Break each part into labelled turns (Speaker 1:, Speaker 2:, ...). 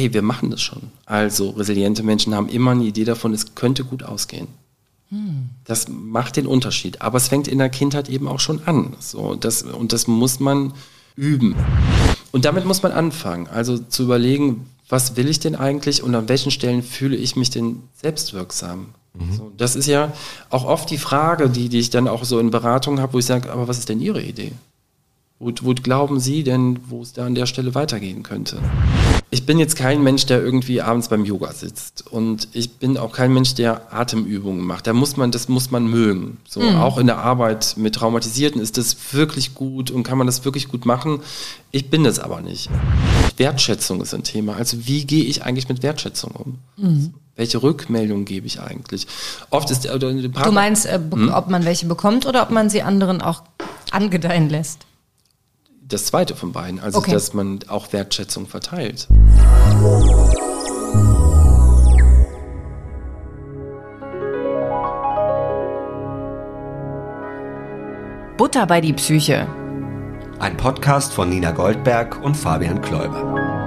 Speaker 1: hey, wir machen das schon. Also resiliente Menschen haben immer eine Idee davon, es könnte gut ausgehen. Das macht den Unterschied. Aber es fängt in der Kindheit eben auch schon an. So, das, und das muss man üben. Und damit muss man anfangen. Also zu überlegen, was will ich denn eigentlich und an welchen Stellen fühle ich mich denn selbstwirksam? Mhm. So, das ist ja auch oft die Frage, die, die ich dann auch so in Beratungen habe, wo ich sage, aber was ist denn Ihre Idee? Wo, wo glauben Sie denn, wo es da an der Stelle weitergehen könnte? Ich bin jetzt kein Mensch, der irgendwie abends beim Yoga sitzt. Und ich bin auch kein Mensch, der Atemübungen macht. Da muss man, das muss man mögen. So, mhm. auch in der Arbeit mit Traumatisierten ist das wirklich gut und kann man das wirklich gut machen. Ich bin das aber nicht. Wertschätzung ist ein Thema. Also wie gehe ich eigentlich mit Wertschätzung um? Mhm. Welche Rückmeldung gebe ich eigentlich? Oft ist der, der
Speaker 2: Partner, Du meinst, äh, hm? ob man welche bekommt oder ob man sie anderen auch angedeihen lässt?
Speaker 1: Das zweite von beiden, also okay. dass man auch Wertschätzung verteilt.
Speaker 3: Butter bei die Psyche.
Speaker 4: Ein Podcast von Nina Goldberg und Fabian Kläuber.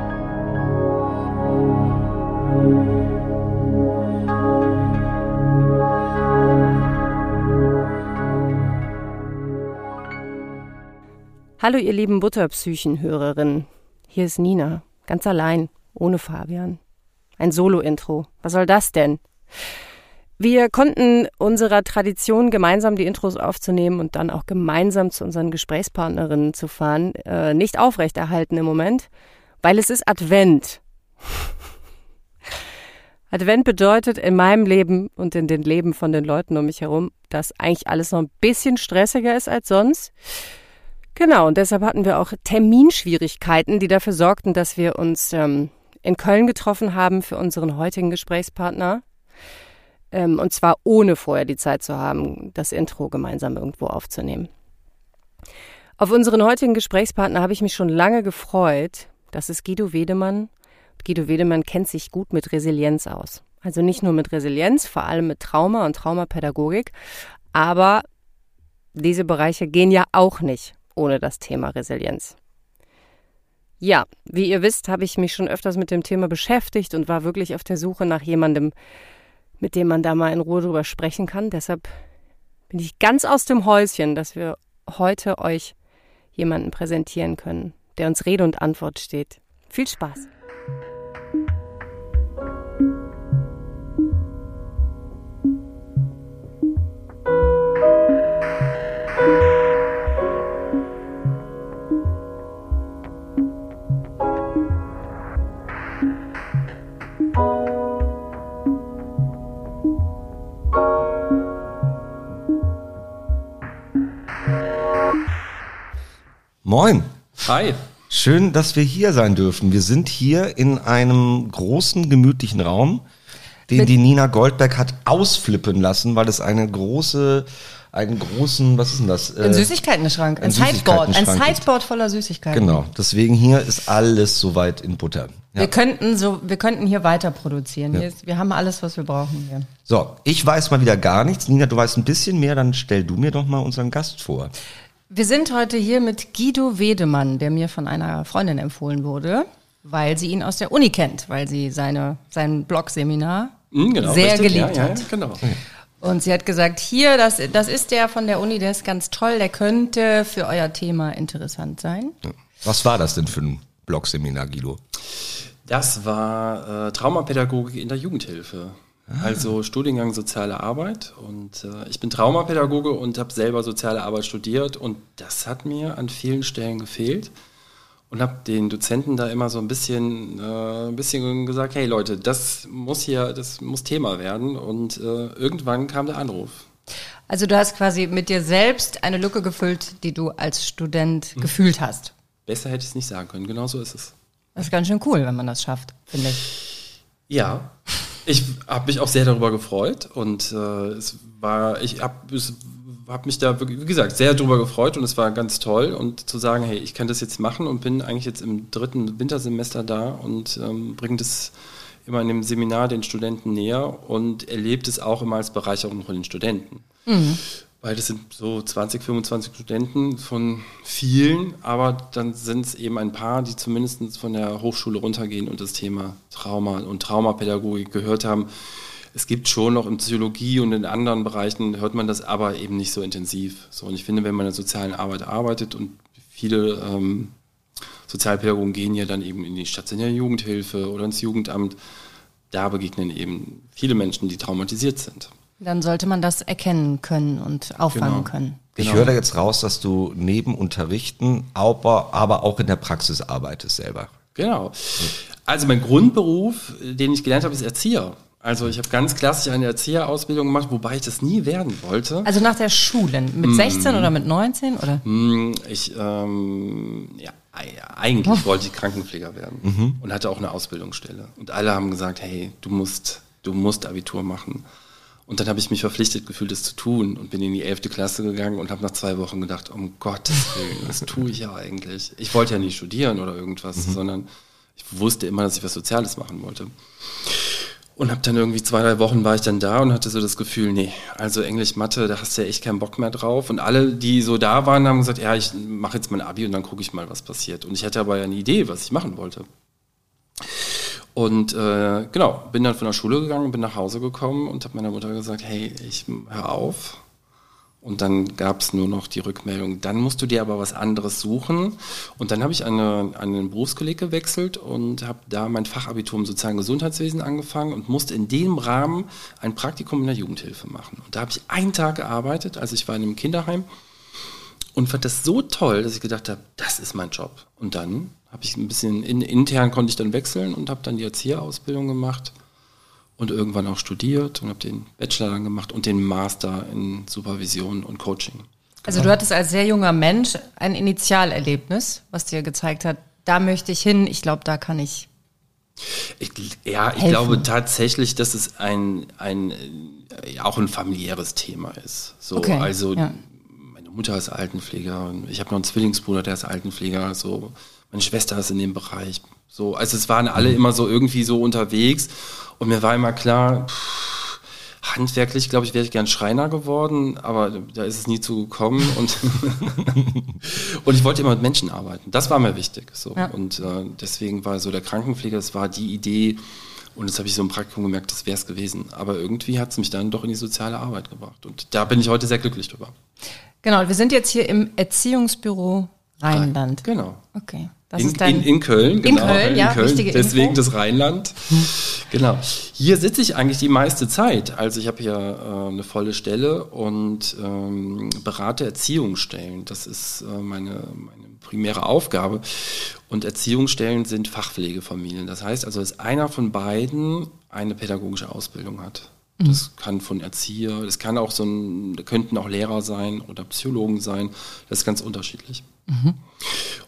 Speaker 3: Hallo ihr lieben Butterpsychen-Hörerinnen. Hier ist Nina, ganz allein, ohne Fabian. Ein Solo-Intro. Was soll das denn? Wir konnten unserer Tradition, gemeinsam die Intros aufzunehmen und dann auch gemeinsam zu unseren Gesprächspartnerinnen zu fahren, äh, nicht aufrechterhalten im Moment, weil es ist Advent. Advent bedeutet in meinem Leben und in den Leben von den Leuten um mich herum, dass eigentlich alles noch ein bisschen stressiger ist als sonst. Genau, und deshalb hatten wir auch Terminschwierigkeiten, die dafür sorgten, dass wir uns ähm, in Köln getroffen haben für unseren heutigen Gesprächspartner. Ähm, und zwar ohne vorher die Zeit zu haben, das Intro gemeinsam irgendwo aufzunehmen. Auf unseren heutigen Gesprächspartner habe ich mich schon lange gefreut. Das ist Guido Wedemann. Guido Wedemann kennt sich gut mit Resilienz aus. Also nicht nur mit Resilienz, vor allem mit Trauma und Traumapädagogik. Aber diese Bereiche gehen ja auch nicht ohne das Thema Resilienz. Ja, wie ihr wisst, habe ich mich schon öfters mit dem Thema beschäftigt und war wirklich auf der Suche nach jemandem, mit dem man da mal in Ruhe drüber sprechen kann. Deshalb bin ich ganz aus dem Häuschen, dass wir heute euch jemanden präsentieren können, der uns Rede und Antwort steht. Viel Spaß!
Speaker 4: Moin.
Speaker 1: Hi.
Speaker 4: Schön, dass wir hier sein dürfen. Wir sind hier in einem großen, gemütlichen Raum, den Mit die Nina Goldberg hat ausflippen lassen, weil es eine große, einen großen, was ist denn das?
Speaker 2: Ein äh, Süßigkeitenschrank, ein, ein Sideboard, ein Sideboard voller Süßigkeiten.
Speaker 4: Genau, deswegen hier ist alles soweit in Butter.
Speaker 2: Ja. Wir könnten so, wir könnten hier weiter produzieren. Ja. wir haben alles, was wir brauchen hier.
Speaker 4: So, ich weiß mal wieder gar nichts. Nina, du weißt ein bisschen mehr, dann stell du mir doch mal unseren Gast vor.
Speaker 2: Wir sind heute hier mit Guido Wedemann, der mir von einer Freundin empfohlen wurde, weil sie ihn aus der Uni kennt, weil sie seine, sein Blog-Seminar mhm, genau, sehr richtig, geliebt ja, hat. Ja, genau. Und sie hat gesagt, hier, das, das ist der von der Uni, der ist ganz toll, der könnte für euer Thema interessant sein.
Speaker 4: Was war das denn für ein Blog-Seminar, Guido?
Speaker 1: Das war äh, Traumapädagogik in der Jugendhilfe. Also Studiengang Soziale Arbeit und äh, ich bin Traumapädagoge und habe selber Soziale Arbeit studiert und das hat mir an vielen Stellen gefehlt und habe den Dozenten da immer so ein bisschen, äh, ein bisschen gesagt, hey Leute, das muss hier, das muss Thema werden und äh, irgendwann kam der Anruf.
Speaker 2: Also du hast quasi mit dir selbst eine Lücke gefüllt, die du als Student mhm. gefühlt hast.
Speaker 1: Besser hätte ich es nicht sagen können, genau so ist es.
Speaker 2: Das ist ganz schön cool, wenn man das schafft, finde ich.
Speaker 1: Ja, ich habe mich auch sehr darüber gefreut und äh, es war, ich habe hab mich da, wie gesagt, sehr darüber gefreut und es war ganz toll und zu sagen, hey, ich kann das jetzt machen und bin eigentlich jetzt im dritten Wintersemester da und ähm, bringe das immer in dem Seminar den Studenten näher und erlebt es auch immer als Bereicherung von den Studenten. Mhm. Weil das sind so 20, 25 Studenten von vielen, aber dann sind es eben ein paar, die zumindest von der Hochschule runtergehen und das Thema Trauma und Traumapädagogik gehört haben. Es gibt schon noch in Psychologie und in anderen Bereichen hört man das aber eben nicht so intensiv. So, und ich finde, wenn man in der sozialen Arbeit arbeitet und viele ähm, Sozialpädagogen gehen ja dann eben in die stationäre Jugendhilfe oder ins Jugendamt, da begegnen eben viele Menschen, die traumatisiert sind.
Speaker 3: Dann sollte man das erkennen können und auffangen genau. können.
Speaker 4: Ich genau. höre da jetzt raus, dass du neben Unterrichten, aber, aber auch in der Praxis arbeitest selber.
Speaker 1: Genau. Also mein Grundberuf, den ich gelernt habe, ist Erzieher. Also ich habe ganz klassisch eine Erzieherausbildung gemacht, wobei ich das nie werden wollte.
Speaker 3: Also nach der Schule, mit mm. 16 oder mit 19 oder?
Speaker 1: Mm, ich ähm, ja, eigentlich oh. wollte ich Krankenpfleger werden mhm. und hatte auch eine Ausbildungsstelle. Und alle haben gesagt, hey, du musst, du musst Abitur machen. Und dann habe ich mich verpflichtet gefühlt, das zu tun und bin in die elfte Klasse gegangen und habe nach zwei Wochen gedacht, um Gottes Willen, was tue ich ja eigentlich? Ich wollte ja nicht studieren oder irgendwas, mhm. sondern ich wusste immer, dass ich was Soziales machen wollte. Und habe dann irgendwie zwei, drei Wochen war ich dann da und hatte so das Gefühl, nee, also Englisch, Mathe, da hast du ja echt keinen Bock mehr drauf. Und alle, die so da waren, haben gesagt, ja, ich mache jetzt mein Abi und dann gucke ich mal, was passiert. Und ich hatte aber ja eine Idee, was ich machen wollte. Und äh, genau, bin dann von der Schule gegangen, bin nach Hause gekommen und habe meiner Mutter gesagt, hey, ich hör auf. Und dann gab es nur noch die Rückmeldung, dann musst du dir aber was anderes suchen. Und dann habe ich eine, einen Berufskolleg gewechselt und habe da mein Fachabitur im sozialen Gesundheitswesen angefangen und musste in dem Rahmen ein Praktikum in der Jugendhilfe machen. Und da habe ich einen Tag gearbeitet, also ich war in einem Kinderheim und fand das so toll, dass ich gedacht habe, das ist mein Job. Und dann habe ich ein bisschen in, intern konnte ich dann wechseln und habe dann die Erzieherausbildung gemacht und irgendwann auch studiert und habe den Bachelor dann gemacht und den Master in Supervision und Coaching.
Speaker 3: Also du hattest als sehr junger Mensch ein Initialerlebnis, was dir gezeigt hat, da möchte ich hin, ich glaube, da kann ich.
Speaker 1: ich ja, ich helfen. glaube tatsächlich, dass es ein, ein auch ein familiäres Thema ist. So, okay, also ja. meine Mutter ist Altenpfleger und ich habe noch einen Zwillingsbruder, der ist Altenpfleger. So meine Schwester ist in dem Bereich. So, also es waren alle immer so irgendwie so unterwegs und mir war immer klar, pff, handwerklich, glaube ich, wäre ich gern Schreiner geworden, aber da ist es nie zu gekommen und, und ich wollte immer mit Menschen arbeiten. Das war mir wichtig. So. Ja. Und äh, deswegen war so der Krankenpfleger, das war die Idee, und das habe ich so im Praktikum gemerkt, das wäre es gewesen. Aber irgendwie hat es mich dann doch in die soziale Arbeit gebracht. Und da bin ich heute sehr glücklich drüber.
Speaker 3: Genau, wir sind jetzt hier im Erziehungsbüro Rheinland.
Speaker 1: Genau.
Speaker 3: Okay.
Speaker 1: In, in, in Köln,
Speaker 3: genau. In Köln, ja, in Köln,
Speaker 1: deswegen Info. das Rheinland. genau. Hier sitze ich eigentlich die meiste Zeit. Also ich habe hier äh, eine volle Stelle und ähm, berate Erziehungsstellen. Das ist äh, meine, meine primäre Aufgabe. Und Erziehungsstellen sind Fachpflegefamilien. Das heißt also, dass einer von beiden eine pädagogische Ausbildung hat. Mhm. Das kann von Erzieher, das kann auch so ein, könnten auch Lehrer sein oder Psychologen sein. Das ist ganz unterschiedlich. Mhm.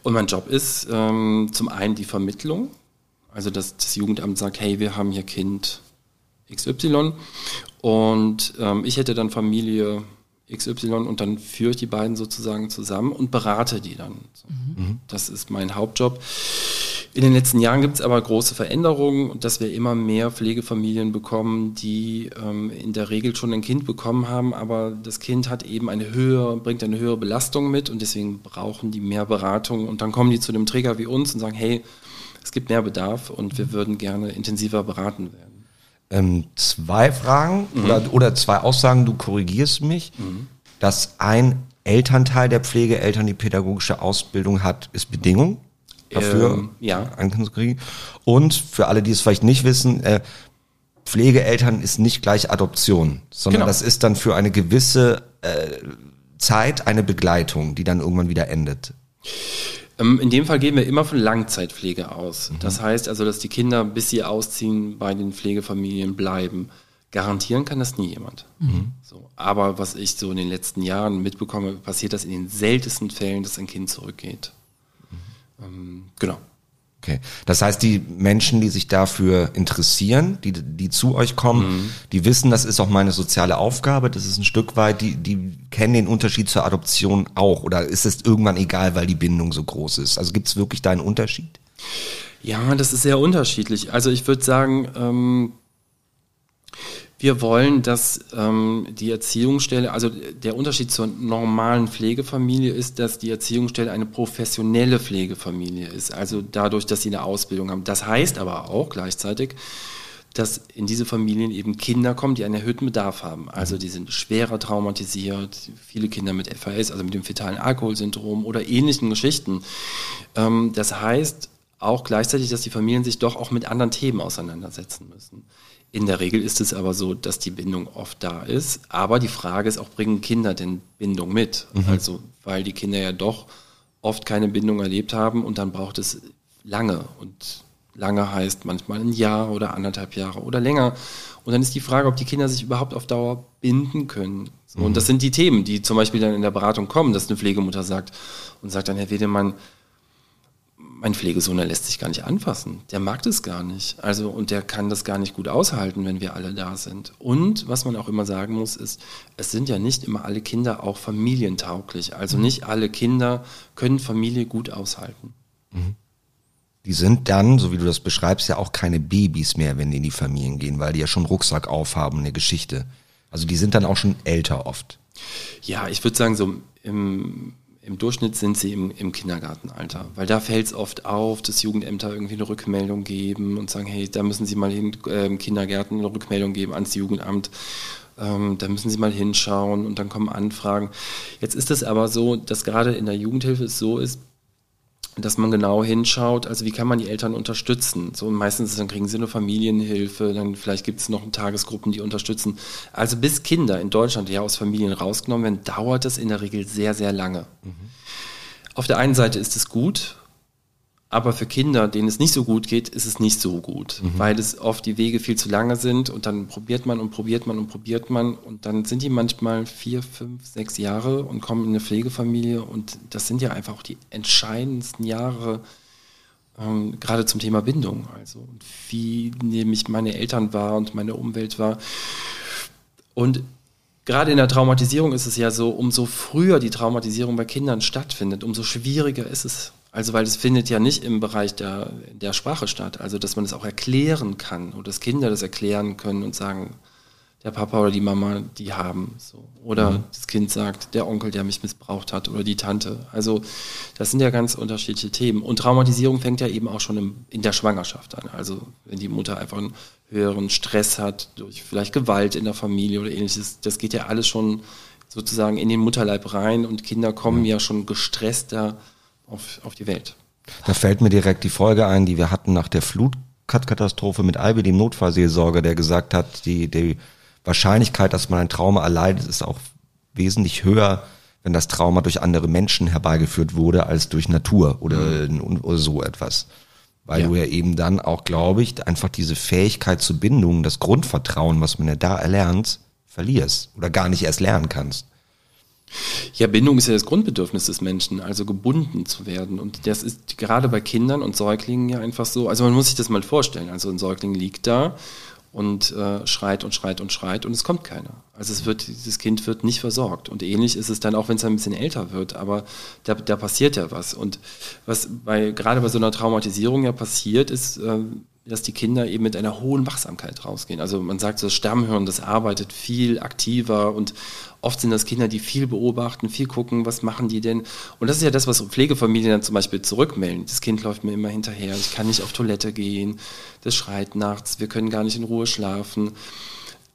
Speaker 1: Und mein Job ist ähm, zum einen die Vermittlung, also dass das Jugendamt sagt, hey, wir haben hier Kind XY und ähm, ich hätte dann Familie XY und dann führe ich die beiden sozusagen zusammen und berate die dann. Mhm. Das ist mein Hauptjob. In den letzten Jahren gibt es aber große Veränderungen, dass wir immer mehr Pflegefamilien bekommen, die ähm, in der Regel schon ein Kind bekommen haben, aber das Kind hat eben eine höhere, bringt eine höhere Belastung mit und deswegen brauchen die mehr Beratung und dann kommen die zu einem Träger wie uns und sagen, hey, es gibt mehr Bedarf und wir würden gerne intensiver beraten werden.
Speaker 4: Ähm, zwei Fragen mhm. oder, oder zwei Aussagen, du korrigierst mich, mhm. dass ein Elternteil der Pflegeeltern die pädagogische Ausbildung hat, ist Bedingung dafür ähm, ja. ankriegen. Und für alle, die es vielleicht nicht wissen, äh, Pflegeeltern ist nicht gleich Adoption, sondern genau. das ist dann für eine gewisse äh, Zeit eine Begleitung, die dann irgendwann wieder endet.
Speaker 1: Ähm, in dem Fall gehen wir immer von Langzeitpflege aus. Mhm. Das heißt also, dass die Kinder, bis sie ausziehen, bei den Pflegefamilien bleiben. Garantieren kann das nie jemand. Mhm. So, aber was ich so in den letzten Jahren mitbekomme, passiert das in den seltensten Fällen, dass ein Kind zurückgeht. Ähm, genau.
Speaker 4: Okay. Das heißt, die Menschen, die sich dafür interessieren, die, die zu euch kommen, mhm. die wissen, das ist auch meine soziale Aufgabe, das ist ein Stück weit, die, die kennen den Unterschied zur Adoption auch. Oder ist es irgendwann egal, weil die Bindung so groß ist? Also gibt es wirklich da einen Unterschied?
Speaker 1: Ja, das ist sehr unterschiedlich. Also ich würde sagen, ähm, Wir wollen, dass ähm, die Erziehungsstelle, also der Unterschied zur normalen Pflegefamilie ist, dass die Erziehungsstelle eine professionelle Pflegefamilie ist. Also dadurch, dass sie eine Ausbildung haben. Das heißt aber auch gleichzeitig, dass in diese Familien eben Kinder kommen, die einen erhöhten Bedarf haben. Also die sind schwerer traumatisiert, viele Kinder mit FAS, also mit dem fetalen Alkoholsyndrom oder ähnlichen Geschichten. Ähm, das heißt auch gleichzeitig, dass die Familien sich doch auch mit anderen Themen auseinandersetzen müssen. In der Regel ist es aber so, dass die Bindung oft da ist. Aber die Frage ist auch, bringen Kinder denn Bindung mit? Mhm. Also, weil die Kinder ja doch oft keine Bindung erlebt haben und dann braucht es lange. Und lange heißt manchmal ein Jahr oder anderthalb Jahre oder länger. Und dann ist die Frage, ob die Kinder sich überhaupt auf Dauer binden können. So, mhm. Und das sind die Themen, die zum Beispiel dann in der Beratung kommen, dass eine Pflegemutter sagt und sagt dann, Herr Wedemann, mein Pflegesohn, der lässt sich gar nicht anfassen. Der mag das gar nicht. Also, und der kann das gar nicht gut aushalten, wenn wir alle da sind. Und was man auch immer sagen muss, ist, es sind ja nicht immer alle Kinder auch familientauglich. Also nicht alle Kinder können Familie gut aushalten. Mhm.
Speaker 4: Die sind dann, so wie du das beschreibst, ja auch keine Babys mehr, wenn die in die Familien gehen, weil die ja schon Rucksack aufhaben, eine Geschichte. Also die sind dann auch schon älter oft.
Speaker 1: Ja, ich würde sagen, so im im Durchschnitt sind sie im, im Kindergartenalter, weil da fällt es oft auf, dass Jugendämter irgendwie eine Rückmeldung geben und sagen, hey, da müssen Sie mal hin, äh, Kindergärten eine Rückmeldung geben ans Jugendamt. Ähm, da müssen Sie mal hinschauen und dann kommen Anfragen. Jetzt ist es aber so, dass gerade in der Jugendhilfe es so ist, dass man genau hinschaut, also wie kann man die Eltern unterstützen. So meistens dann kriegen sie eine Familienhilfe, dann vielleicht gibt es noch Tagesgruppen, die unterstützen. Also bis Kinder in Deutschland ja aus Familien rausgenommen werden, dauert das in der Regel sehr, sehr lange. Mhm. Auf der einen Seite ist es gut, aber für Kinder, denen es nicht so gut geht, ist es nicht so gut, mhm. weil es oft die Wege viel zu lange sind und dann probiert man und probiert man und probiert man und dann sind die manchmal vier, fünf, sechs Jahre und kommen in eine Pflegefamilie und das sind ja einfach auch die entscheidendsten Jahre, ähm, gerade zum Thema Bindung. Also wie nämlich meine Eltern war und meine Umwelt war. Und gerade in der Traumatisierung ist es ja so, umso früher die Traumatisierung bei Kindern stattfindet, umso schwieriger ist es also weil es findet ja nicht im Bereich der, der Sprache statt, also dass man es auch erklären kann und dass Kinder das erklären können und sagen, der Papa oder die Mama, die haben so. Oder mhm. das Kind sagt, der Onkel, der mich missbraucht hat oder die Tante. Also das sind ja ganz unterschiedliche Themen. Und Traumatisierung fängt ja eben auch schon im, in der Schwangerschaft an. Also wenn die Mutter einfach einen höheren Stress hat durch vielleicht Gewalt in der Familie oder ähnliches, das geht ja alles schon sozusagen in den Mutterleib rein und Kinder kommen mhm. ja schon gestresster auf, auf die Welt.
Speaker 4: Da fällt mir direkt die Folge ein, die wir hatten nach der Flutkatastrophe mit Albi, dem Notfallseelsorger, der gesagt hat, die, die Wahrscheinlichkeit, dass man ein Trauma erleidet, ist auch wesentlich höher, wenn das Trauma durch andere Menschen herbeigeführt wurde, als durch Natur oder, mhm. oder so etwas. Weil ja. du ja eben dann auch, glaube ich, einfach diese Fähigkeit zur Bindung, das Grundvertrauen, was man ja da erlernt, verlierst oder gar nicht erst lernen kannst.
Speaker 1: Ja, Bindung ist ja das Grundbedürfnis des Menschen, also gebunden zu werden. Und das ist gerade bei Kindern und Säuglingen ja einfach so. Also man muss sich das mal vorstellen. Also ein Säugling liegt da und äh, schreit und schreit und schreit und es kommt keiner. Also es wird, dieses Kind wird nicht versorgt. Und ähnlich ist es dann auch, wenn es ein bisschen älter wird, aber da, da passiert ja was. Und was bei, gerade bei so einer Traumatisierung ja passiert, ist, äh, dass die Kinder eben mit einer hohen Wachsamkeit rausgehen. Also man sagt so, das Stammhirn, das arbeitet viel aktiver und oft sind das Kinder, die viel beobachten, viel gucken, was machen die denn. Und das ist ja das, was Pflegefamilien dann zum Beispiel zurückmelden. Das Kind läuft mir immer hinterher, ich kann nicht auf Toilette gehen, das schreit nachts, wir können gar nicht in Ruhe schlafen.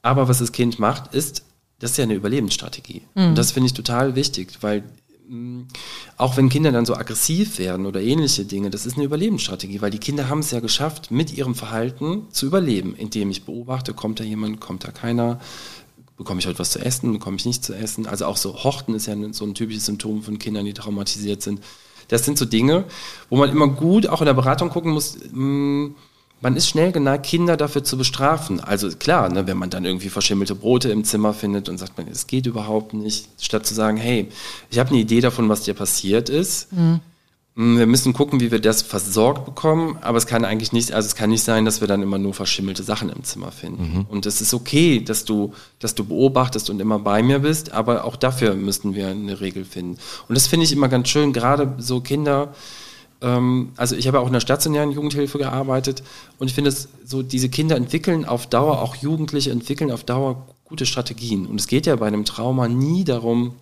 Speaker 1: Aber was das Kind macht, ist, das ist ja eine Überlebensstrategie. Mhm. Und das finde ich total wichtig, weil auch wenn Kinder dann so aggressiv werden oder ähnliche Dinge, das ist eine Überlebensstrategie, weil die Kinder haben es ja geschafft, mit ihrem Verhalten zu überleben, indem ich beobachte, kommt da jemand, kommt da keiner, bekomme ich heute was zu essen, bekomme ich nicht zu essen. Also auch so Horten ist ja so ein typisches Symptom von Kindern, die traumatisiert sind. Das sind so Dinge, wo man immer gut auch in der Beratung gucken muss, mh, hm, man ist schnell geneigt, Kinder dafür zu bestrafen. Also klar, ne, wenn man dann irgendwie verschimmelte Brote im Zimmer findet und sagt man, es geht überhaupt nicht, statt zu sagen, hey, ich habe eine Idee davon, was dir passiert ist. Mhm. Mm, wir müssen gucken, wie wir das versorgt bekommen, aber es kann eigentlich nicht, also es kann nicht sein, dass wir dann immer nur verschimmelte Sachen im Zimmer finden. Mhm. Und es ist okay, dass du, dass du beobachtest und immer bei mir bist, aber auch dafür müssten wir eine Regel finden. Und das finde ich immer ganz schön, gerade so Kinder, also ich habe auch in der stationären Jugendhilfe gearbeitet und ich finde es so, diese Kinder entwickeln auf Dauer, auch Jugendliche entwickeln auf Dauer gute Strategien. Und es geht ja bei einem Trauma nie darum,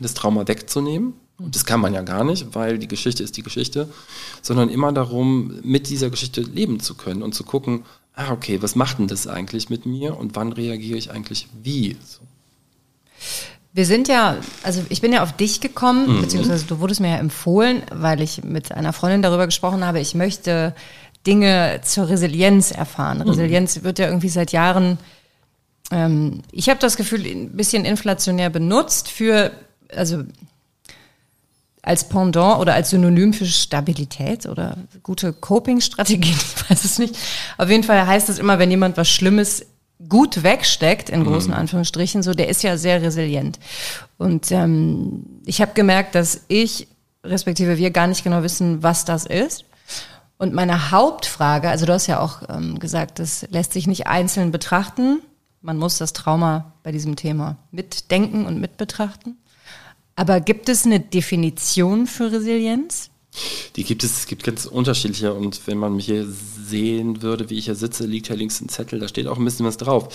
Speaker 1: das Trauma wegzunehmen. Und das kann man ja gar nicht, weil die Geschichte ist die Geschichte, sondern immer darum, mit dieser Geschichte leben zu können und zu gucken, ah, okay, was macht denn das eigentlich mit mir und wann reagiere ich eigentlich wie? So.
Speaker 3: Wir sind ja, also ich bin ja auf dich gekommen, mhm. beziehungsweise du wurdest mir ja empfohlen, weil ich mit einer Freundin darüber gesprochen habe, ich möchte Dinge zur Resilienz erfahren. Mhm. Resilienz wird ja irgendwie seit Jahren, ähm, ich habe das Gefühl, ein bisschen inflationär benutzt für, also als Pendant oder als Synonym für Stabilität oder gute Coping-Strategien, ich weiß es nicht. Auf jeden Fall heißt es immer, wenn jemand was Schlimmes gut wegsteckt, in großen mhm. Anführungsstrichen, so, der ist ja sehr resilient. Und ähm, ich habe gemerkt, dass ich, respektive wir, gar nicht genau wissen, was das ist. Und meine Hauptfrage, also du hast ja auch ähm, gesagt, das lässt sich nicht einzeln betrachten. Man muss das Trauma bei diesem Thema mitdenken und mitbetrachten. Aber gibt es eine Definition für Resilienz?
Speaker 1: Die gibt es, es gibt ganz unterschiedliche und wenn man mich hier sehen würde, wie ich hier sitze, liegt hier links ein Zettel, da steht auch ein bisschen was drauf.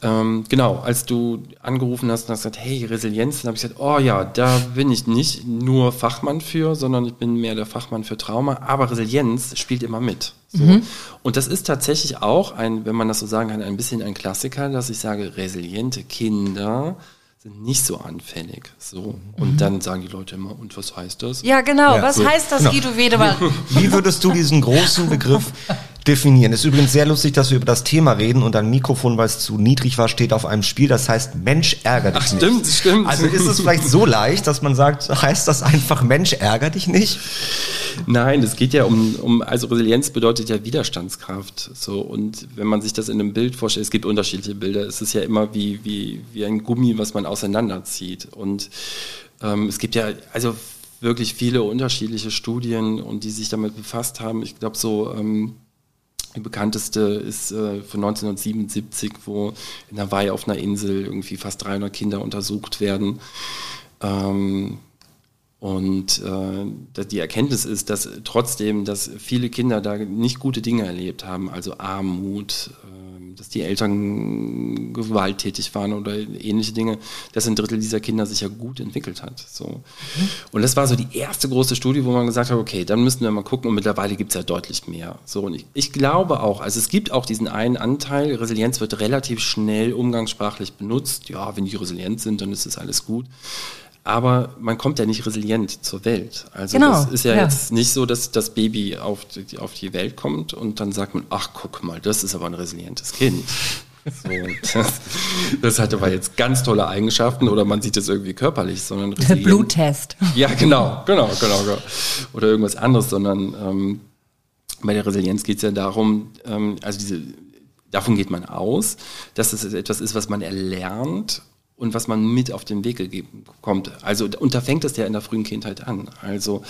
Speaker 1: Ähm, genau, als du angerufen hast und hast gesagt, hey, Resilienz, dann habe ich gesagt, oh ja, da bin ich nicht nur Fachmann für, sondern ich bin mehr der Fachmann für Trauma, aber Resilienz spielt immer mit. So. Mhm. Und das ist tatsächlich auch ein, wenn man das so sagen kann, ein bisschen ein Klassiker, dass ich sage, resiliente Kinder sind nicht so anfällig. So. Und mhm. dann sagen die Leute immer, und was heißt das?
Speaker 3: Ja, genau. Ja, was so. heißt das, genau. Guido Wedemann?
Speaker 4: Wie würdest du diesen großen Begriff definieren? Es ist übrigens sehr lustig, dass wir über das Thema reden und ein Mikrofon, weil es zu niedrig war, steht auf einem Spiel. Das heißt, Mensch ärgert dich Ach,
Speaker 1: stimmt, nicht. stimmt.
Speaker 4: Also ist es vielleicht so leicht, dass man sagt, heißt das einfach Mensch ärgert dich nicht?
Speaker 1: Nein, es geht ja um, um, also Resilienz bedeutet ja Widerstandskraft. So, und wenn man sich das in einem Bild vorstellt, es gibt unterschiedliche Bilder, es ist ja immer wie, wie, wie ein Gummi, was man auseinanderzieht. Und ähm, es gibt ja, also wirklich viele unterschiedliche Studien und die sich damit befasst haben. Ich glaube, so ähm, die bekannteste ist äh, von 1977, wo in Hawaii auf einer Insel irgendwie fast 300 Kinder untersucht werden. Ähm, und äh, die Erkenntnis ist, dass trotzdem, dass viele Kinder da nicht gute Dinge erlebt haben, also Armut, äh, dass die Eltern gewalttätig waren oder ähnliche Dinge, dass ein Drittel dieser Kinder sich ja gut entwickelt hat. So. Mhm. Und das war so die erste große Studie, wo man gesagt hat, okay, dann müssen wir mal gucken und mittlerweile gibt es ja deutlich mehr. So, und ich, ich glaube auch, also es gibt auch diesen einen Anteil, Resilienz wird relativ schnell umgangssprachlich benutzt. Ja, wenn die resilient sind, dann ist es alles gut aber man kommt ja nicht resilient zur Welt. Also genau, das ist ja, ja, jetzt nicht so, dass das Baby auf die, auf die Welt kommt und dann sagt man, ach guck mal, das ist aber ein resilientes Kind. So, das, das, hat aber jetzt ganz tolle Eigenschaften oder man sieht es irgendwie körperlich, sondern
Speaker 3: resilient. Bluttest.
Speaker 1: Ja, genau, genau, genau, genau. Oder irgendwas anderes, sondern ähm, bei der Resilienz geht es ja darum, ähm, also diese, davon geht man aus, dass es etwas ist, was man erlernt und was man mit auf den Weg gegeben kommt. Also und da fängt es ja in der frühen Kindheit an. Also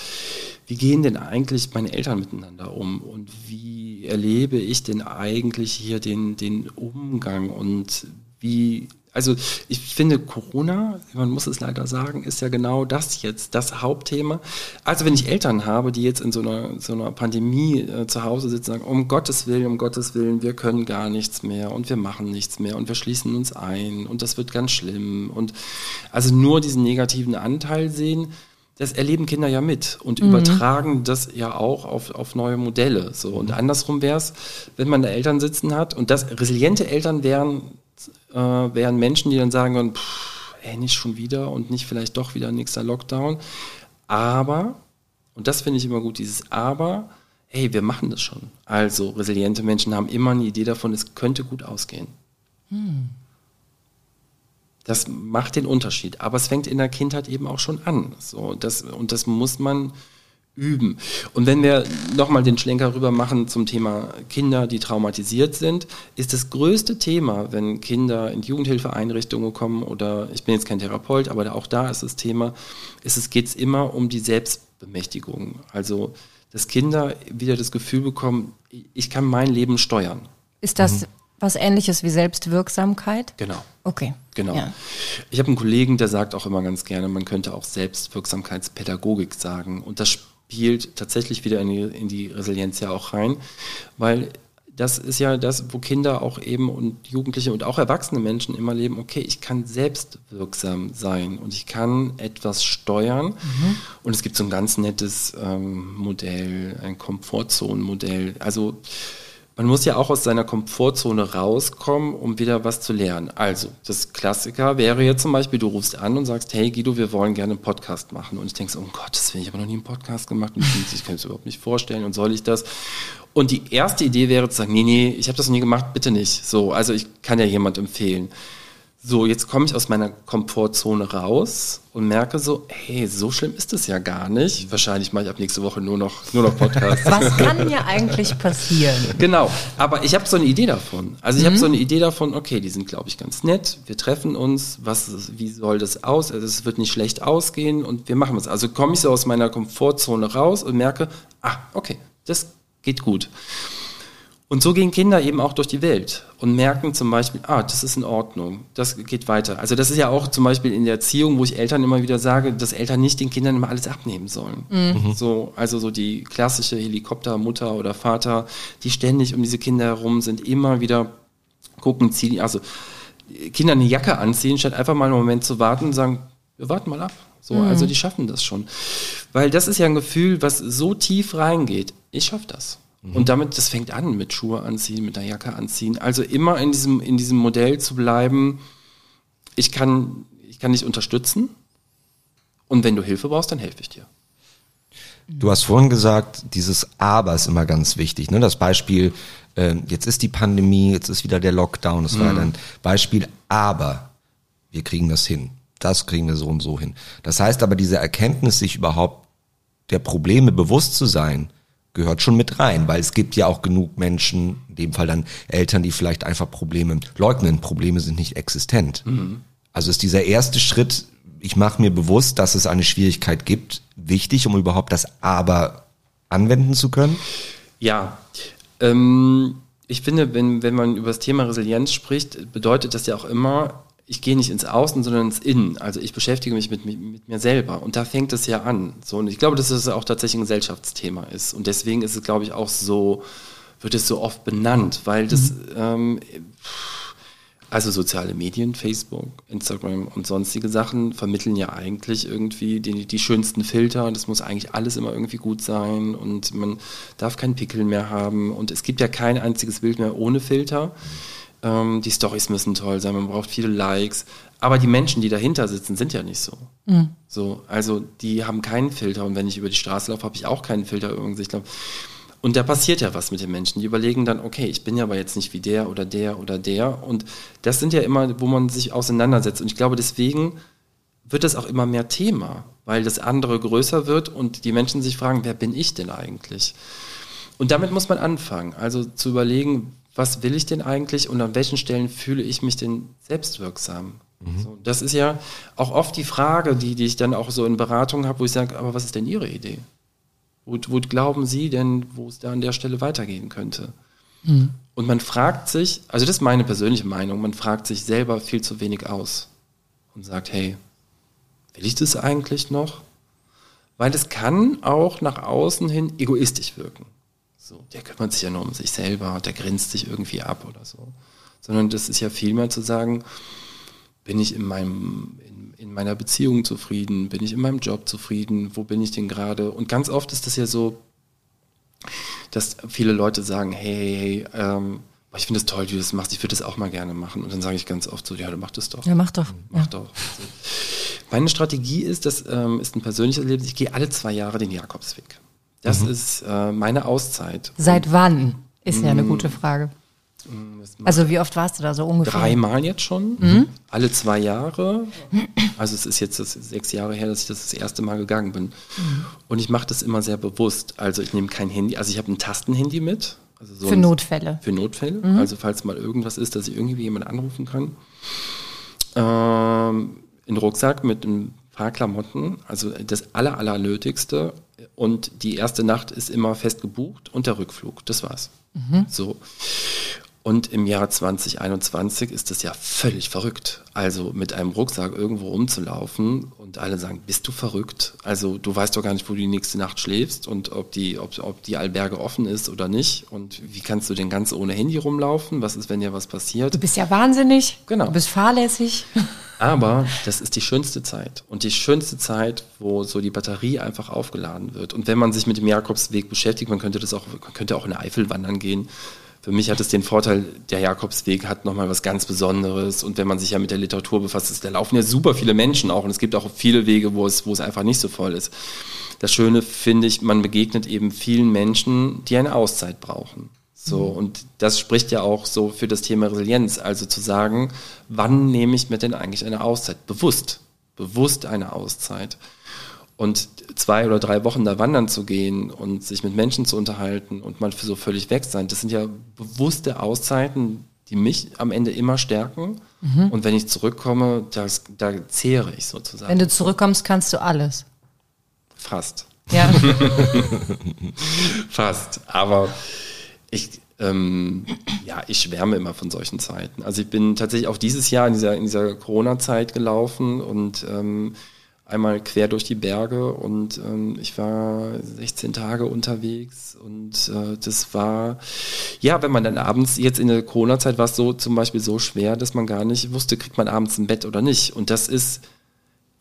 Speaker 1: wie gehen denn eigentlich meine Eltern miteinander um und wie erlebe ich denn eigentlich hier den, den Umgang und wie also ich finde Corona, man muss es leider sagen, ist ja genau das jetzt, das Hauptthema. Also wenn ich Eltern habe, die jetzt in so einer, so einer Pandemie äh, zu Hause sitzen und sagen, um Gottes Willen, um Gottes Willen, wir können gar nichts mehr und wir machen nichts mehr und wir schließen uns ein und das wird ganz schlimm und also nur diesen negativen Anteil sehen, das erleben Kinder ja mit und mhm. übertragen das ja auch auf, auf neue Modelle. So. Und andersrum wäre es, wenn man da Eltern sitzen hat und das resiliente Eltern wären äh, wären Menschen, die dann sagen würden, pff, ey, nicht schon wieder und nicht vielleicht doch wieder nächster Lockdown. Aber, und das finde ich immer gut, dieses Aber, hey, wir machen das schon. Also resiliente Menschen haben immer eine Idee davon, es könnte gut ausgehen. Hm. Das macht den Unterschied. Aber es fängt in der Kindheit eben auch schon an. So, das, und das muss man üben. Und wenn wir nochmal den Schlenker rüber machen zum Thema Kinder, die traumatisiert sind, ist das größte Thema, wenn Kinder in Jugendhilfeeinrichtungen kommen oder ich bin jetzt kein Therapeut, aber auch da ist das Thema, ist es geht es immer um die Selbstbemächtigung. Also dass Kinder wieder das Gefühl bekommen, ich kann mein Leben steuern.
Speaker 3: Ist das mhm. was ähnliches wie Selbstwirksamkeit?
Speaker 1: Genau.
Speaker 3: Okay.
Speaker 1: Genau. Ja. Ich habe einen Kollegen, der sagt auch immer ganz gerne, man könnte auch Selbstwirksamkeitspädagogik sagen. Und das spielt tatsächlich wieder in die, in die Resilienz ja auch rein, weil das ist ja das, wo Kinder auch eben und Jugendliche und auch erwachsene Menschen immer leben, okay, ich kann selbstwirksam sein und ich kann etwas steuern. Mhm. Und es gibt so ein ganz nettes ähm, Modell, ein Komfortzonenmodell. Also man muss ja auch aus seiner Komfortzone rauskommen, um wieder was zu lernen. Also, das Klassiker wäre jetzt zum Beispiel, du rufst an und sagst, hey Guido, wir wollen gerne einen Podcast machen. Und ich denke, oh Gott, das will ich aber noch nie einen Podcast gemacht und ich kann es überhaupt nicht vorstellen und soll ich das? Und die erste Idee wäre zu sagen, nee, nee, ich habe das noch nie gemacht, bitte nicht. So, also ich kann ja jemand empfehlen. So, jetzt komme ich aus meiner Komfortzone raus und merke so, hey, so schlimm ist es ja gar nicht. Wahrscheinlich mache ich ab nächste Woche nur noch, nur noch Podcasts.
Speaker 3: Was kann ja eigentlich passieren?
Speaker 1: Genau, aber ich habe so eine Idee davon. Also ich mhm. habe so eine Idee davon, okay, die sind, glaube ich, ganz nett. Wir treffen uns, was, wie soll das aus? Also es wird nicht schlecht ausgehen und wir machen es. Also komme ich so aus meiner Komfortzone raus und merke, ah, okay, das geht gut. Und so gehen Kinder eben auch durch die Welt und merken zum Beispiel, ah, das ist in Ordnung, das geht weiter. Also das ist ja auch zum Beispiel in der Erziehung, wo ich Eltern immer wieder sage, dass Eltern nicht den Kindern immer alles abnehmen sollen. Mhm. So, also so die klassische Helikoptermutter oder Vater, die ständig um diese Kinder herum sind, immer wieder gucken, ziehen, also Kinder eine Jacke anziehen, statt einfach mal einen Moment zu warten und sagen, wir warten mal ab. So, mhm. also die schaffen das schon. Weil das ist ja ein Gefühl, was so tief reingeht. Ich schaffe das. Mhm. Und damit, das fängt an mit Schuhe anziehen, mit der Jacke anziehen. Also immer in diesem, in diesem Modell zu bleiben, ich kann, ich kann dich unterstützen. Und wenn du Hilfe brauchst, dann helfe ich dir.
Speaker 4: Du hast vorhin gesagt, dieses Aber ist immer ganz wichtig. Ne? Das Beispiel, äh, jetzt ist die Pandemie, jetzt ist wieder der Lockdown, das mhm. war dann Beispiel, aber wir kriegen das hin. Das kriegen wir so und so hin. Das heißt aber, diese Erkenntnis, sich überhaupt der Probleme bewusst zu sein, gehört schon mit rein, weil es gibt ja auch genug Menschen, in dem Fall dann Eltern, die vielleicht einfach Probleme leugnen. Probleme sind nicht existent. Mhm. Also ist dieser erste Schritt, ich mache mir bewusst, dass es eine Schwierigkeit gibt, wichtig, um überhaupt das Aber anwenden zu können?
Speaker 1: Ja, ähm, ich finde, wenn, wenn man über das Thema Resilienz spricht, bedeutet das ja auch immer, ich gehe nicht ins Außen, sondern ins Innen. Also ich beschäftige mich mit, mit, mit, mir selber. Und da fängt es ja an. So, und ich glaube, dass es auch tatsächlich ein Gesellschaftsthema ist. Und deswegen ist es, glaube ich, auch so, wird es so oft benannt, weil das, mhm. ähm, also soziale Medien, Facebook, Instagram und sonstige Sachen vermitteln ja eigentlich irgendwie die, die schönsten Filter. Das muss eigentlich alles immer irgendwie gut sein und man darf keinen Pickel mehr haben. Und es gibt ja kein einziges Bild mehr ohne Filter. Mhm ähm, die Stories müssen toll sein, man braucht viele Likes. Aber die Menschen, die dahinter sitzen, sind ja nicht so. Mhm. So, also die haben keinen Filter und wenn ich über die Straße laufe, habe ich auch keinen Filter irgendwie. Ich glaube, und da passiert ja was mit den Menschen. Die überlegen dann, okay, ich bin ja aber jetzt nicht wie der oder der oder der. Und das sind ja immer, wo man sich auseinandersetzt. Und ich glaube, deswegen wird das auch immer mehr Thema, weil das andere größer wird und die Menschen sich fragen, wer bin ich denn eigentlich? Und damit muss man anfangen. Also zu überlegen, was will ich denn eigentlich und an welchen Stellen fühle ich mich denn selbstwirksam? Mhm. So, das ist ja auch oft die Frage, die, die ich dann auch so in Beratungen habe, wo ich sage, aber was ist denn Ihre Idee? Wo, wo glauben Sie denn, wo es da an der Stelle weitergehen könnte? Mhm. Und man fragt sich, also das ist meine persönliche Meinung, man fragt sich selber viel zu wenig aus und sagt, hey, will ich das eigentlich noch? Weil es kann auch nach außen hin egoistisch wirken. So, der kümmert sich ja nur um sich selber, der grinst sich irgendwie ab oder so. Sondern das ist ja vielmehr zu sagen, bin ich in meinem, in, in meiner Beziehung zufrieden, bin ich in meinem Job zufrieden, wo bin ich denn gerade? Und ganz oft ist das ja so, dass viele Leute sagen, hey, hey, ähm, ich finde es toll, wie du das machst, ich würde das auch mal gerne machen. Und dann sage ich ganz oft so, ja, du mach das doch.
Speaker 3: Ja, mach doch.
Speaker 1: Mach ja. doch. Also, meine Strategie ist, das ähm, ist ein persönliches Erlebnis, ich gehe alle zwei Jahre den Jakobsweg. Das mhm. ist äh, meine Auszeit.
Speaker 3: Seit wann? Ist ja eine mm. gute Frage. Mm, also wie oft warst du da so ungefähr?
Speaker 1: Dreimal jetzt schon, mhm. alle zwei Jahre. Also es ist jetzt das sechs Jahre her, dass ich das, das erste Mal gegangen bin. Mhm. Und ich mache das immer sehr bewusst. Also ich nehme kein Handy, also ich habe ein Tastenhandy mit. Also
Speaker 3: so für Notfälle.
Speaker 1: Für Notfälle. Mhm. Also falls mal irgendwas ist, dass ich irgendwie jemand anrufen kann. Ähm, in Rucksack mit ein paar Klamotten, also das aller, allernötigste und die erste Nacht ist immer fest gebucht und der Rückflug. Das war's. Mhm. So. Und im Jahr 2021 ist es ja völlig verrückt. Also mit einem Rucksack irgendwo rumzulaufen und alle sagen, bist du verrückt? Also du weißt doch gar nicht, wo du die nächste Nacht schläfst und ob die, ob, ob die Alberge offen ist oder nicht. Und wie kannst du denn ganz ohne Handy rumlaufen? Was ist, wenn dir was passiert?
Speaker 3: Du bist ja wahnsinnig. Genau. Du bist fahrlässig.
Speaker 1: Aber das ist die schönste Zeit und die schönste Zeit, wo so die Batterie einfach aufgeladen wird. Und wenn man sich mit dem Jakobsweg beschäftigt, man könnte das auch, man könnte auch in der Eifel wandern gehen für mich hat es den Vorteil, der Jakobsweg hat nochmal was ganz Besonderes. Und wenn man sich ja mit der Literatur befasst, ist, da laufen ja super viele Menschen auch. Und es gibt auch viele Wege, wo es, wo es einfach nicht so voll ist. Das Schöne finde ich, man begegnet eben vielen Menschen, die eine Auszeit brauchen. So, mhm. und das spricht ja auch so für das Thema Resilienz. Also zu sagen, wann nehme ich mir denn eigentlich eine Auszeit? Bewusst. Bewusst eine Auszeit. Und zwei oder drei Wochen da wandern zu gehen und sich mit Menschen zu unterhalten und mal für so völlig weg sein, das sind ja bewusste Auszeiten, die mich am Ende immer stärken. Mhm. Und wenn ich zurückkomme, das, da zehre ich sozusagen.
Speaker 3: Wenn du zurückkommst, kannst du alles.
Speaker 1: Fast.
Speaker 3: Ja.
Speaker 1: Fast. Aber ich, ähm, ja, ich schwärme immer von solchen Zeiten. Also ich bin tatsächlich auch dieses Jahr in dieser, in dieser Corona-Zeit gelaufen und ähm, einmal quer durch die Berge und ähm, ich war 16 Tage unterwegs und äh, das war, ja, wenn man dann abends, jetzt in der Corona-Zeit war es so zum Beispiel so schwer, dass man gar nicht wusste, kriegt man abends ein Bett oder nicht. Und das ist,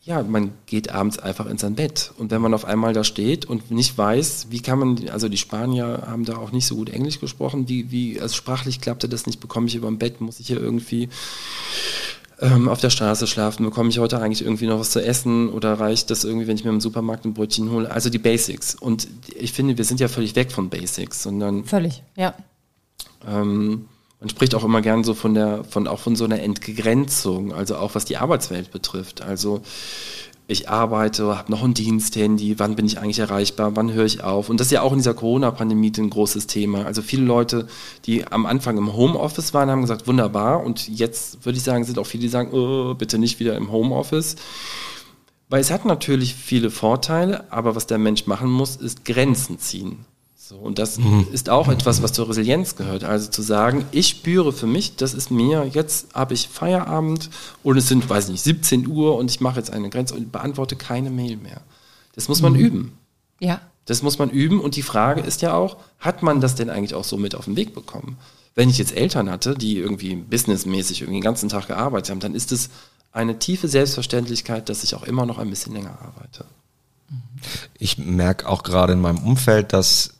Speaker 1: ja, man geht abends einfach in sein Bett. Und wenn man auf einmal da steht und nicht weiß, wie kann man, also die Spanier haben da auch nicht so gut Englisch gesprochen, wie, wie, also sprachlich klappte das nicht, bekomme ich über ein Bett, muss ich hier irgendwie ähm, auf der Straße schlafen? Bekomme ich heute eigentlich irgendwie noch was zu essen oder reicht das irgendwie, wenn ich mir im Supermarkt ein Brötchen hole? Also die Basics. Und ich finde, wir sind ja völlig weg von Basics, sondern.
Speaker 3: Völlig, ja.
Speaker 1: Ähm, man spricht auch immer gern so von der, von auch von so einer Entgrenzung, also auch was die Arbeitswelt betrifft. Also ich arbeite, habe noch ein Diensthandy, wann bin ich eigentlich erreichbar, wann höre ich auf? Und das ist ja auch in dieser Corona-Pandemie ein großes Thema. Also viele Leute, die am Anfang im Homeoffice waren, haben gesagt, wunderbar. Und jetzt würde ich sagen, sind auch viele, die sagen, oh, bitte nicht wieder im Homeoffice. Weil es hat natürlich viele Vorteile, aber was der Mensch machen muss, ist Grenzen ziehen. So, und das mhm. ist auch etwas, was zur Resilienz gehört. Also zu sagen, ich spüre für mich, das ist mir, jetzt habe ich Feierabend und es sind, weiß nicht, 17 Uhr und ich mache jetzt eine Grenze und beantworte keine Mail mehr. Das muss man mhm. üben.
Speaker 3: Ja.
Speaker 1: Das muss man üben und die Frage ist ja auch, hat man das denn eigentlich auch so mit auf den Weg bekommen? Wenn ich jetzt Eltern hatte, die irgendwie businessmäßig irgendwie den ganzen Tag gearbeitet haben, dann ist es eine tiefe Selbstverständlichkeit, dass ich auch immer noch ein bisschen länger arbeite.
Speaker 4: Ich merke auch gerade in meinem Umfeld, dass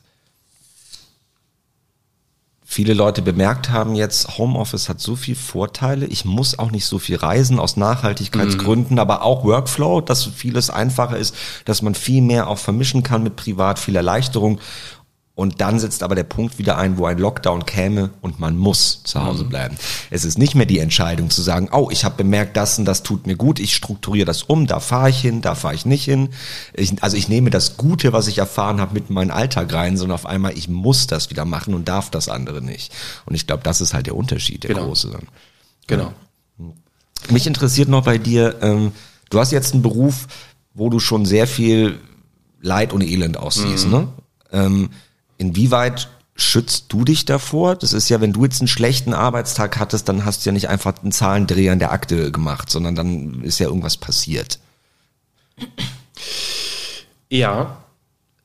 Speaker 4: viele Leute bemerkt haben jetzt, Homeoffice hat so viel Vorteile. Ich muss auch nicht so viel reisen aus Nachhaltigkeitsgründen, mhm. aber auch Workflow, dass vieles einfacher ist, dass man viel mehr auch vermischen kann mit privat, viel Erleichterung. Und dann setzt aber der Punkt wieder ein, wo ein Lockdown käme und man muss zu Hause mhm. bleiben. Es ist nicht mehr die Entscheidung zu sagen, oh, ich habe bemerkt, das und das tut mir gut, ich strukturiere das um, da fahre ich hin, da fahre ich nicht hin. Ich, also ich nehme das Gute, was ich erfahren habe, mit in meinen Alltag rein, sondern auf einmal, ich muss das wieder machen und darf das andere nicht. Und ich glaube, das ist halt der Unterschied, der genau. große dann.
Speaker 1: Genau.
Speaker 4: Mich interessiert noch bei dir, ähm, du hast jetzt einen Beruf, wo du schon sehr viel Leid und Elend aussiehst, mhm. ne? Ähm, Inwieweit schützt du dich davor? Das ist ja, wenn du jetzt einen schlechten Arbeitstag hattest, dann hast du ja nicht einfach einen Zahlendreher in der Akte gemacht, sondern dann ist ja irgendwas passiert.
Speaker 1: Ja,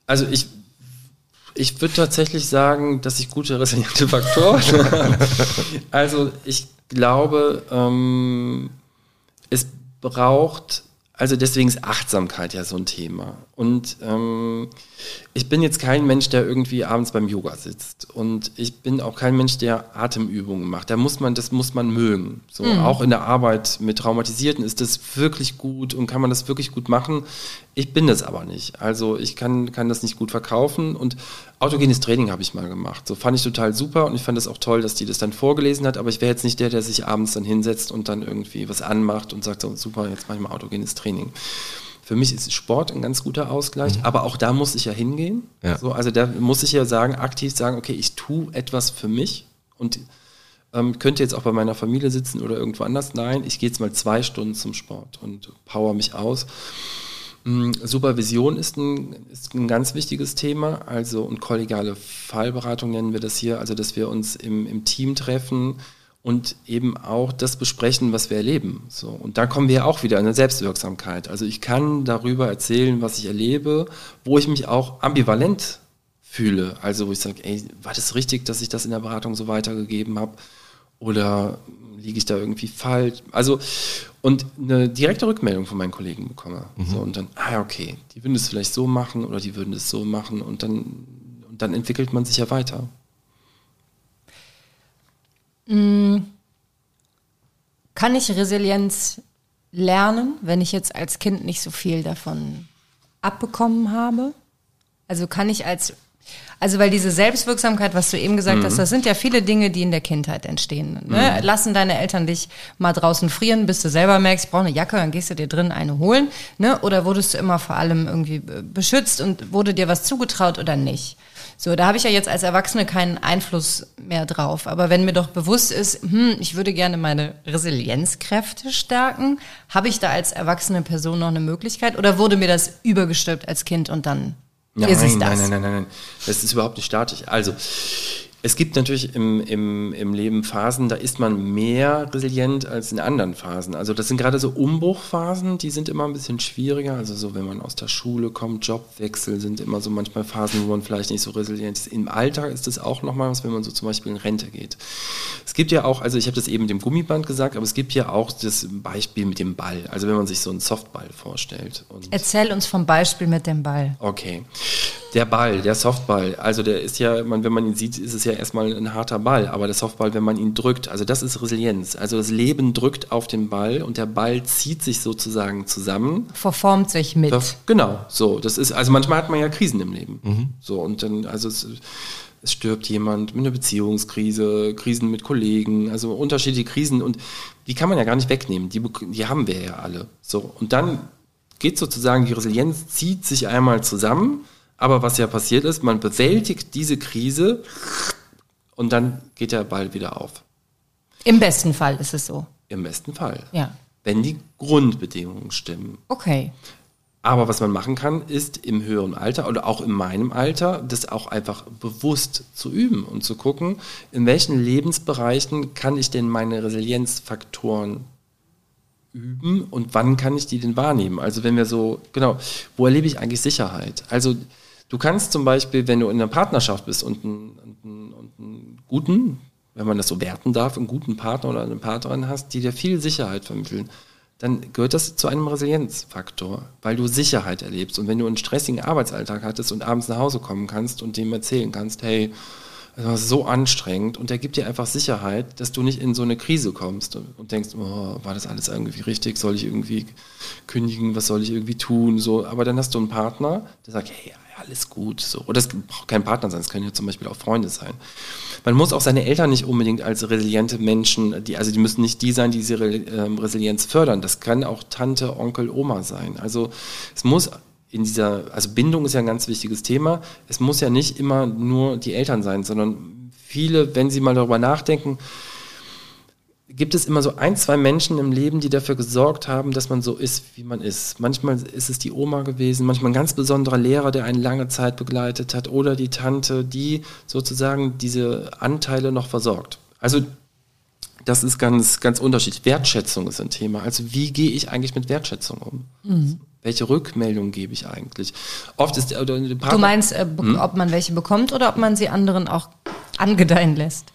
Speaker 1: also ich, ich würde tatsächlich sagen, dass ich gute resiliente Faktoren habe. also ich glaube, ähm, es braucht also deswegen ist Achtsamkeit ja so ein Thema. Und ähm, ich bin jetzt kein Mensch, der irgendwie abends beim Yoga sitzt. Und ich bin auch kein Mensch, der Atemübungen macht. Da muss man, das muss man mögen. So, mhm. auch in der Arbeit mit Traumatisierten ist das wirklich gut und kann man das wirklich gut machen. Ich bin das aber nicht. Also ich kann, kann das nicht gut verkaufen. Und autogenes Training habe ich mal gemacht. So fand ich total super und ich fand es auch toll, dass die das dann vorgelesen hat. Aber ich wäre jetzt nicht der, der sich abends dann hinsetzt und dann irgendwie was anmacht und sagt so, super, jetzt mache ich mal autogenes Training. Für mich ist Sport ein ganz guter Ausgleich, mhm. aber auch da muss ich ja hingehen. Ja. So, also da muss ich ja sagen, aktiv sagen, okay, ich tue etwas für mich und ähm, könnte jetzt auch bei meiner Familie sitzen oder irgendwo anders. Nein, ich gehe jetzt mal zwei Stunden zum Sport und power mich aus. Mm, Supervision ist ein, ist ein ganz wichtiges Thema, also und kollegiale Fallberatung nennen wir das hier, also dass wir uns im, im Team treffen und eben auch das besprechen, was wir erleben. So und da kommen wir auch wieder in eine Selbstwirksamkeit. Also ich kann darüber erzählen, was ich erlebe, wo ich mich auch ambivalent fühle. Also wo ich sage, ey, war das richtig, dass ich das in der Beratung so weitergegeben habe? Oder liege ich da irgendwie falsch? Also, und eine direkte Rückmeldung von meinen Kollegen bekomme. Mhm. So, und dann, ah, okay, die würden es vielleicht so machen oder die würden es so machen und dann, und dann entwickelt man sich ja weiter.
Speaker 3: Mhm. Kann ich Resilienz lernen, wenn ich jetzt als Kind nicht so viel davon abbekommen habe? Also kann ich als also weil diese Selbstwirksamkeit, was du eben gesagt mhm. hast, das sind ja viele Dinge, die in der Kindheit entstehen. Ne? Mhm. Lassen deine Eltern dich mal draußen frieren, bis du selber merkst, ich brauche eine Jacke, dann gehst du dir drin eine holen. Ne? Oder wurdest du immer vor allem irgendwie beschützt und wurde dir was zugetraut oder nicht? So, da habe ich ja jetzt als Erwachsene keinen Einfluss mehr drauf. Aber wenn mir doch bewusst ist, hm, ich würde gerne meine Resilienzkräfte stärken, habe ich da als erwachsene Person noch eine Möglichkeit? Oder wurde mir das übergestülpt als Kind und dann
Speaker 1: Nein, ist es das? Nein, nein, nein, nein. Das ist überhaupt nicht statisch. Also, es gibt natürlich im, im, im Leben Phasen, da ist man mehr resilient als in anderen Phasen. Also das sind gerade so Umbruchphasen, die sind immer ein bisschen schwieriger. Also so, wenn man aus der Schule kommt, Jobwechsel sind immer so manchmal Phasen, wo man vielleicht nicht so resilient ist. Im Alltag ist das auch nochmal was, wenn man so zum Beispiel in Rente geht. Es gibt ja auch, also ich habe das eben mit dem Gummiband gesagt, aber es gibt ja auch das Beispiel mit dem Ball. Also wenn man sich so einen Softball vorstellt.
Speaker 3: Erzähl uns vom Beispiel mit dem Ball.
Speaker 1: Okay. Der Ball, der Softball, also der ist ja, man, wenn man ihn sieht, ist es ja erstmal ein harter Ball, aber der Softball, wenn man ihn drückt, also das ist Resilienz. Also das Leben drückt auf den Ball und der Ball zieht sich sozusagen zusammen.
Speaker 3: Verformt sich mit.
Speaker 1: genau, so. Das ist, also manchmal hat man ja Krisen im Leben. Mhm. So, und dann, also es, es stirbt jemand mit einer Beziehungskrise, Krisen mit Kollegen, also unterschiedliche Krisen und die kann man ja gar nicht wegnehmen. Die, die haben wir ja alle. So. Und dann geht sozusagen die Resilienz, zieht sich einmal zusammen aber was ja passiert ist, man bewältigt diese Krise und dann geht der Ball wieder auf.
Speaker 3: Im besten Fall ist es so.
Speaker 1: Im besten Fall.
Speaker 3: Ja.
Speaker 1: Wenn die Grundbedingungen stimmen.
Speaker 3: Okay.
Speaker 1: Aber was man machen kann, ist im höheren Alter oder auch in meinem Alter, das auch einfach bewusst zu üben und zu gucken, in welchen Lebensbereichen kann ich denn meine Resilienzfaktoren üben und wann kann ich die denn wahrnehmen? Also wenn wir so, genau, wo erlebe ich eigentlich Sicherheit? Also Du kannst zum Beispiel, wenn du in einer Partnerschaft bist und einen, einen, einen guten, wenn man das so werten darf, einen guten Partner oder eine Partnerin hast, die dir viel Sicherheit vermitteln, dann gehört das zu einem Resilienzfaktor, weil du Sicherheit erlebst. Und wenn du einen stressigen Arbeitsalltag hattest und abends nach Hause kommen kannst und dem erzählen kannst, hey, das war so anstrengend und der gibt dir einfach Sicherheit, dass du nicht in so eine Krise kommst und denkst, oh, war das alles irgendwie richtig? Soll ich irgendwie kündigen? Was soll ich irgendwie tun? So, aber dann hast du einen Partner, der sagt, hey, alles gut. So. Oder es braucht kein Partner sein, es können ja zum Beispiel auch Freunde sein. Man muss auch seine Eltern nicht unbedingt als resiliente Menschen, die, also die müssen nicht die sein, die diese ähm, Resilienz fördern. Das kann auch Tante, Onkel, Oma sein. Also es muss in dieser, also Bindung ist ja ein ganz wichtiges Thema. Es muss ja nicht immer nur die Eltern sein, sondern viele, wenn sie mal darüber nachdenken, gibt es immer so ein, zwei Menschen im Leben, die dafür gesorgt haben, dass man so ist, wie man ist. Manchmal ist es die Oma gewesen, manchmal ein ganz besonderer Lehrer, der einen lange Zeit begleitet hat, oder die Tante, die sozusagen diese Anteile noch versorgt. Also das ist ganz, ganz unterschiedlich. Wertschätzung ist ein Thema. Also wie gehe ich eigentlich mit Wertschätzung um? Mhm. Welche Rückmeldung gebe ich eigentlich? Oft ist der, der
Speaker 3: Partner, Du meinst, äh, hm? ob man welche bekommt oder ob man sie anderen auch angedeihen lässt?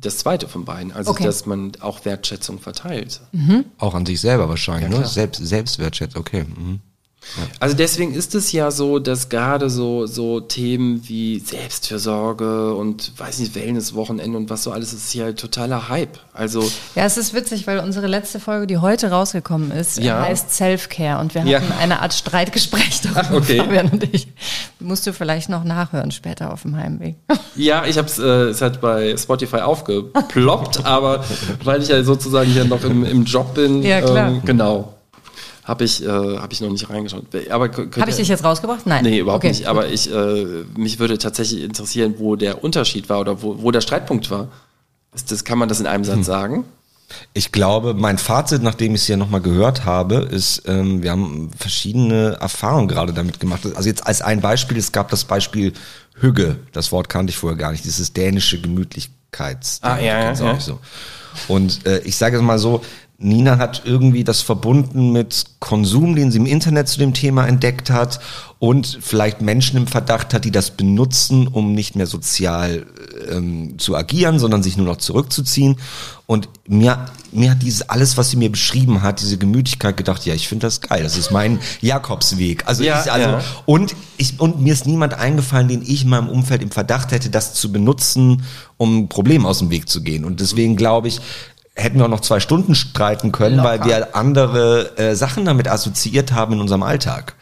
Speaker 1: Das zweite von beiden, also okay. dass man auch Wertschätzung verteilt.
Speaker 4: Mhm. Auch an sich selber wahrscheinlich, ja, ne? Selbst, Selbstwertschätzung, okay. Mhm.
Speaker 1: Also deswegen ist es ja so, dass gerade so, so Themen wie Selbstfürsorge und weiß nicht, Wellness-Wochenende und was so alles ist ja totaler Hype. Also
Speaker 3: ja, es ist witzig, weil unsere letzte Folge, die heute rausgekommen ist, ja. heißt Self-Care und wir hatten ja. eine Art Streitgespräch darüber, Ach, okay. Fabian und ich. Musst du vielleicht noch nachhören später auf dem Heimweg.
Speaker 1: Ja, ich habe es, äh, es hat bei Spotify aufgeploppt, aber weil ich ja sozusagen hier noch im, im Job bin, ja, klar. Ähm, genau habe ich, äh, hab ich noch nicht reingeschaut.
Speaker 3: Habe ich dich jetzt rausgebracht? Nein.
Speaker 1: Nee, überhaupt okay. nicht. Aber ich, äh, mich würde tatsächlich interessieren, wo der Unterschied war oder wo, wo der Streitpunkt war. Das, das kann man das in einem Satz hm. sagen?
Speaker 4: Ich glaube, mein Fazit, nachdem ich es ja nochmal gehört habe, ist, ähm, wir haben verschiedene Erfahrungen gerade damit gemacht. Also jetzt als ein Beispiel, es gab das Beispiel Hügge, das Wort kannte ich vorher gar nicht, dieses dänische Gemütlichkeits.
Speaker 1: Ah, ja, ja, ja.
Speaker 4: So. Und äh, ich sage es mal so, Nina hat irgendwie das verbunden mit Konsum, den sie im Internet zu dem Thema entdeckt hat und vielleicht Menschen im Verdacht hat, die das benutzen, um nicht mehr sozial ähm, zu agieren, sondern sich nur noch zurückzuziehen. Und mir, mir hat dieses alles, was sie mir beschrieben hat, diese Gemütlichkeit gedacht, ja, ich finde das geil. Das ist mein Jakobsweg. Also, ja, ich, also ja. und ich und mir ist niemand eingefallen, den ich in meinem Umfeld im Verdacht hätte, das zu benutzen, um Problem aus dem Weg zu gehen. Und deswegen glaube ich, hätten wir auch noch zwei Stunden streiten können, Locker. weil wir andere äh, Sachen damit assoziiert haben in unserem Alltag.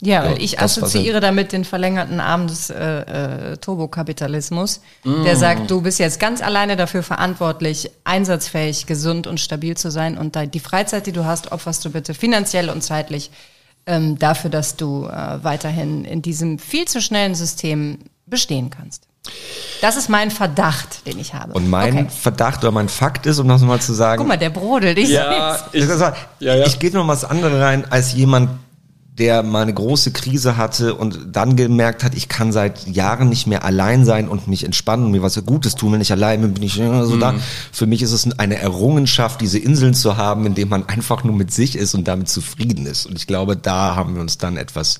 Speaker 3: Ja, ja ich assoziiere damit den verlängerten Arm des äh, äh, Turbokapitalismus, mm. der sagt, du bist jetzt ganz alleine dafür verantwortlich, einsatzfähig, gesund und stabil zu sein und die Freizeit, die du hast, opferst du bitte finanziell und zeitlich ähm, dafür, dass du äh, weiterhin in diesem viel zu schnellen System bestehen kannst. Das ist mein Verdacht, den ich habe.
Speaker 4: Und mein okay. Verdacht oder mein Fakt ist, um das mal zu sagen.
Speaker 3: Guck mal, der brodelt. Ich
Speaker 4: ja, ich, ja, ja. ich gehe noch was anderes rein als jemand, der mal eine große Krise hatte und dann gemerkt hat, ich kann seit Jahren nicht mehr allein sein und mich entspannen und mir was Gutes tun. Wenn ich allein bin, bin ich so mhm. da. Für mich ist es eine Errungenschaft, diese Inseln zu haben, in denen man einfach nur mit sich ist und damit zufrieden ist. Und ich glaube, da haben wir uns dann etwas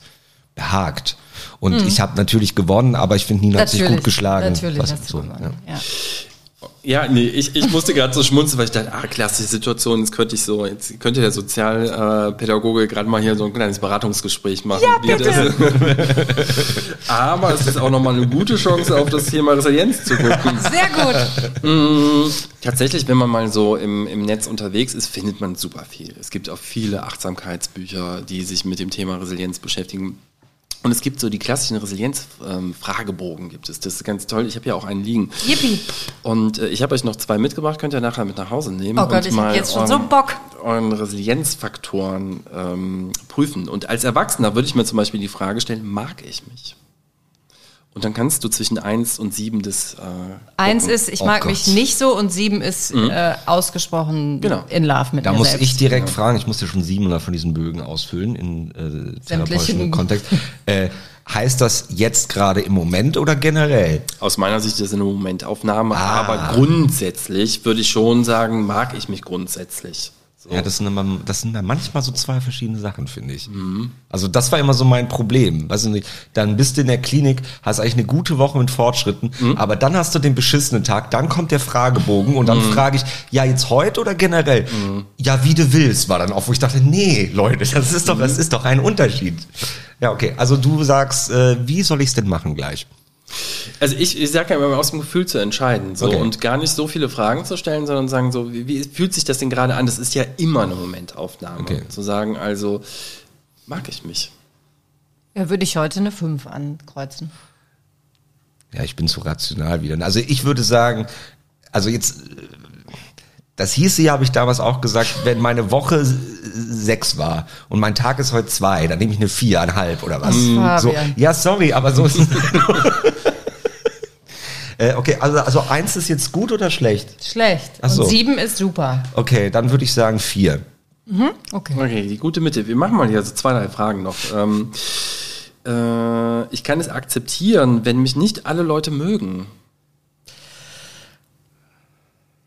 Speaker 4: behagt. Und mhm. ich habe natürlich gewonnen, aber ich finde, Nina natürlich, hat sich gut geschlagen.
Speaker 3: Natürlich was, hast so, gewonnen. Ja. ja.
Speaker 1: Ja, nee, ich, ich musste gerade so schmunzeln, weil ich dachte, ah, klassische Situation, jetzt könnte ich so, jetzt könnte der Sozialpädagoge gerade mal hier so ein kleines Beratungsgespräch machen.
Speaker 3: Ja, bitte.
Speaker 1: Aber es ist auch nochmal eine gute Chance, auf das Thema Resilienz zu gucken.
Speaker 3: Sehr gut.
Speaker 1: Mhm. Tatsächlich, wenn man mal so im, im Netz unterwegs ist, findet man super viel. Es gibt auch viele Achtsamkeitsbücher, die sich mit dem Thema Resilienz beschäftigen. Und es gibt so die klassischen Resilienz-Fragebogen ähm, gibt es. Das ist ganz toll. Ich habe ja auch einen liegen.
Speaker 3: Yippie.
Speaker 1: Und äh, ich habe euch noch zwei mitgebracht, könnt ihr nachher mit nach Hause nehmen.
Speaker 3: Oh Gott, ich habe jetzt schon so Bock.
Speaker 1: Euren Resilienzfaktoren ähm, prüfen. Und als Erwachsener würde ich mir zum Beispiel die Frage stellen, mag ich mich? Und dann kannst du zwischen 1 und 7 das. Äh,
Speaker 3: eins ist, ich oh mag Gott. mich nicht so und 7 ist mhm. äh, ausgesprochen genau. in Love mit
Speaker 4: da
Speaker 3: mir
Speaker 4: muss
Speaker 3: selbst.
Speaker 4: ich direkt ja. fragen, ich musste schon 700 von diesen Bögen ausfüllen in äh, therapeutischen Kontext. äh, heißt das jetzt gerade im Moment oder generell?
Speaker 1: Aus meiner Sicht ist es eine Momentaufnahme, ah. aber grundsätzlich würde ich schon sagen, mag ich mich grundsätzlich.
Speaker 4: So. Ja, das sind, immer, das sind dann manchmal so zwei verschiedene Sachen, finde ich. Mhm. Also das war immer so mein Problem. Weißt du, dann bist du in der Klinik, hast eigentlich eine gute Woche mit Fortschritten, mhm. aber dann hast du den beschissenen Tag, dann kommt der Fragebogen und dann mhm. frage ich, ja, jetzt heute oder generell? Mhm. Ja, wie du willst, war dann auch, wo ich dachte, nee, Leute, das ist doch, das mhm. ist doch ein Unterschied. Ja, okay, also du sagst, äh, wie soll ich es denn machen gleich?
Speaker 1: Also ich, ich sage ja immer aus dem Gefühl zu entscheiden so okay. und gar nicht so viele Fragen zu stellen, sondern sagen so, wie, wie fühlt sich das denn gerade an? Das ist ja immer eine Momentaufnahme. Okay. Zu sagen, also mag ich mich.
Speaker 3: Ja, würde ich heute eine 5 ankreuzen.
Speaker 4: Ja, ich bin zu rational wieder. Also ich würde sagen, also jetzt, das hieße ja, habe ich damals auch gesagt, wenn meine Woche sechs war und mein Tag ist heute zwei, dann nehme ich eine viereinhalb oder was.
Speaker 3: Mm,
Speaker 4: so, ja, sorry, aber so ist es. äh, okay, also, also eins ist jetzt gut oder schlecht?
Speaker 3: Schlecht. Ach so. Und sieben ist super.
Speaker 4: Okay, dann würde ich sagen vier.
Speaker 3: Mhm, okay.
Speaker 1: Okay, die gute Mitte. Wir machen mal hier so zwei, drei Fragen noch. Ähm, äh, ich kann es akzeptieren, wenn mich nicht alle Leute mögen.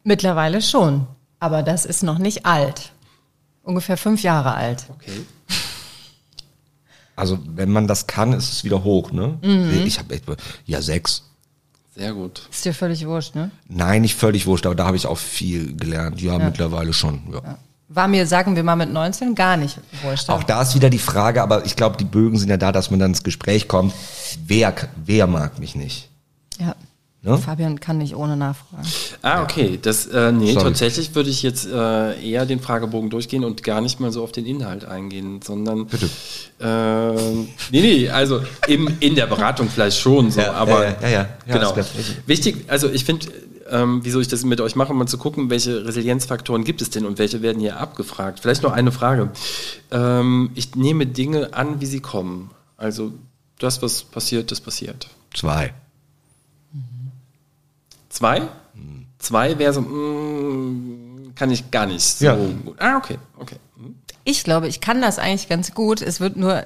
Speaker 3: Mittlerweile schon. Aber das ist noch nicht alt. Ungefähr fünf Jahre alt.
Speaker 1: Okay.
Speaker 4: Also wenn man das kann, ist es wieder hoch, ne? Mhm. Ich habe ja sechs.
Speaker 1: Sehr gut.
Speaker 3: Ist dir völlig wurscht, ne?
Speaker 4: Nein, nicht völlig wurscht, aber da habe ich auch viel gelernt. Ja, ja. mittlerweile schon. Ja. ja.
Speaker 3: War mir, sagen wir mal, mit 19 gar nicht wurscht.
Speaker 4: Auch da ist wieder die Frage, aber ich glaube, die Bögen sind ja da, dass man dann ins Gespräch kommt. Wer, wer mag mich nicht?
Speaker 3: Ja. Ne? Fabian kann nicht ohne nachfragen.
Speaker 1: Ah, okay. Das, äh, nee, Sorry. tatsächlich würde ich jetzt äh, eher den Fragebogen durchgehen und gar nicht mal so auf den Inhalt eingehen, sondern.
Speaker 4: Bitte.
Speaker 1: Äh, nee, nee, also im, in der Beratung vielleicht schon so,
Speaker 4: ja,
Speaker 1: aber.
Speaker 4: Ja, ja, ja.
Speaker 1: ja genau. Wichtig, also ich finde, ähm, wieso ich das mit euch mache, mal zu gucken, welche Resilienzfaktoren gibt es denn und welche werden hier abgefragt. Vielleicht noch eine Frage. Ähm, ich nehme Dinge an, wie sie kommen. Also das, was passiert, das passiert.
Speaker 4: Zwei.
Speaker 1: Zwei? Zwei wäre so, mh, mm, kann ich gar nicht so ja. gut. Ah, okay, okay. Hm.
Speaker 3: Ich glaube, ich kann das eigentlich ganz gut. Es wird nur äh,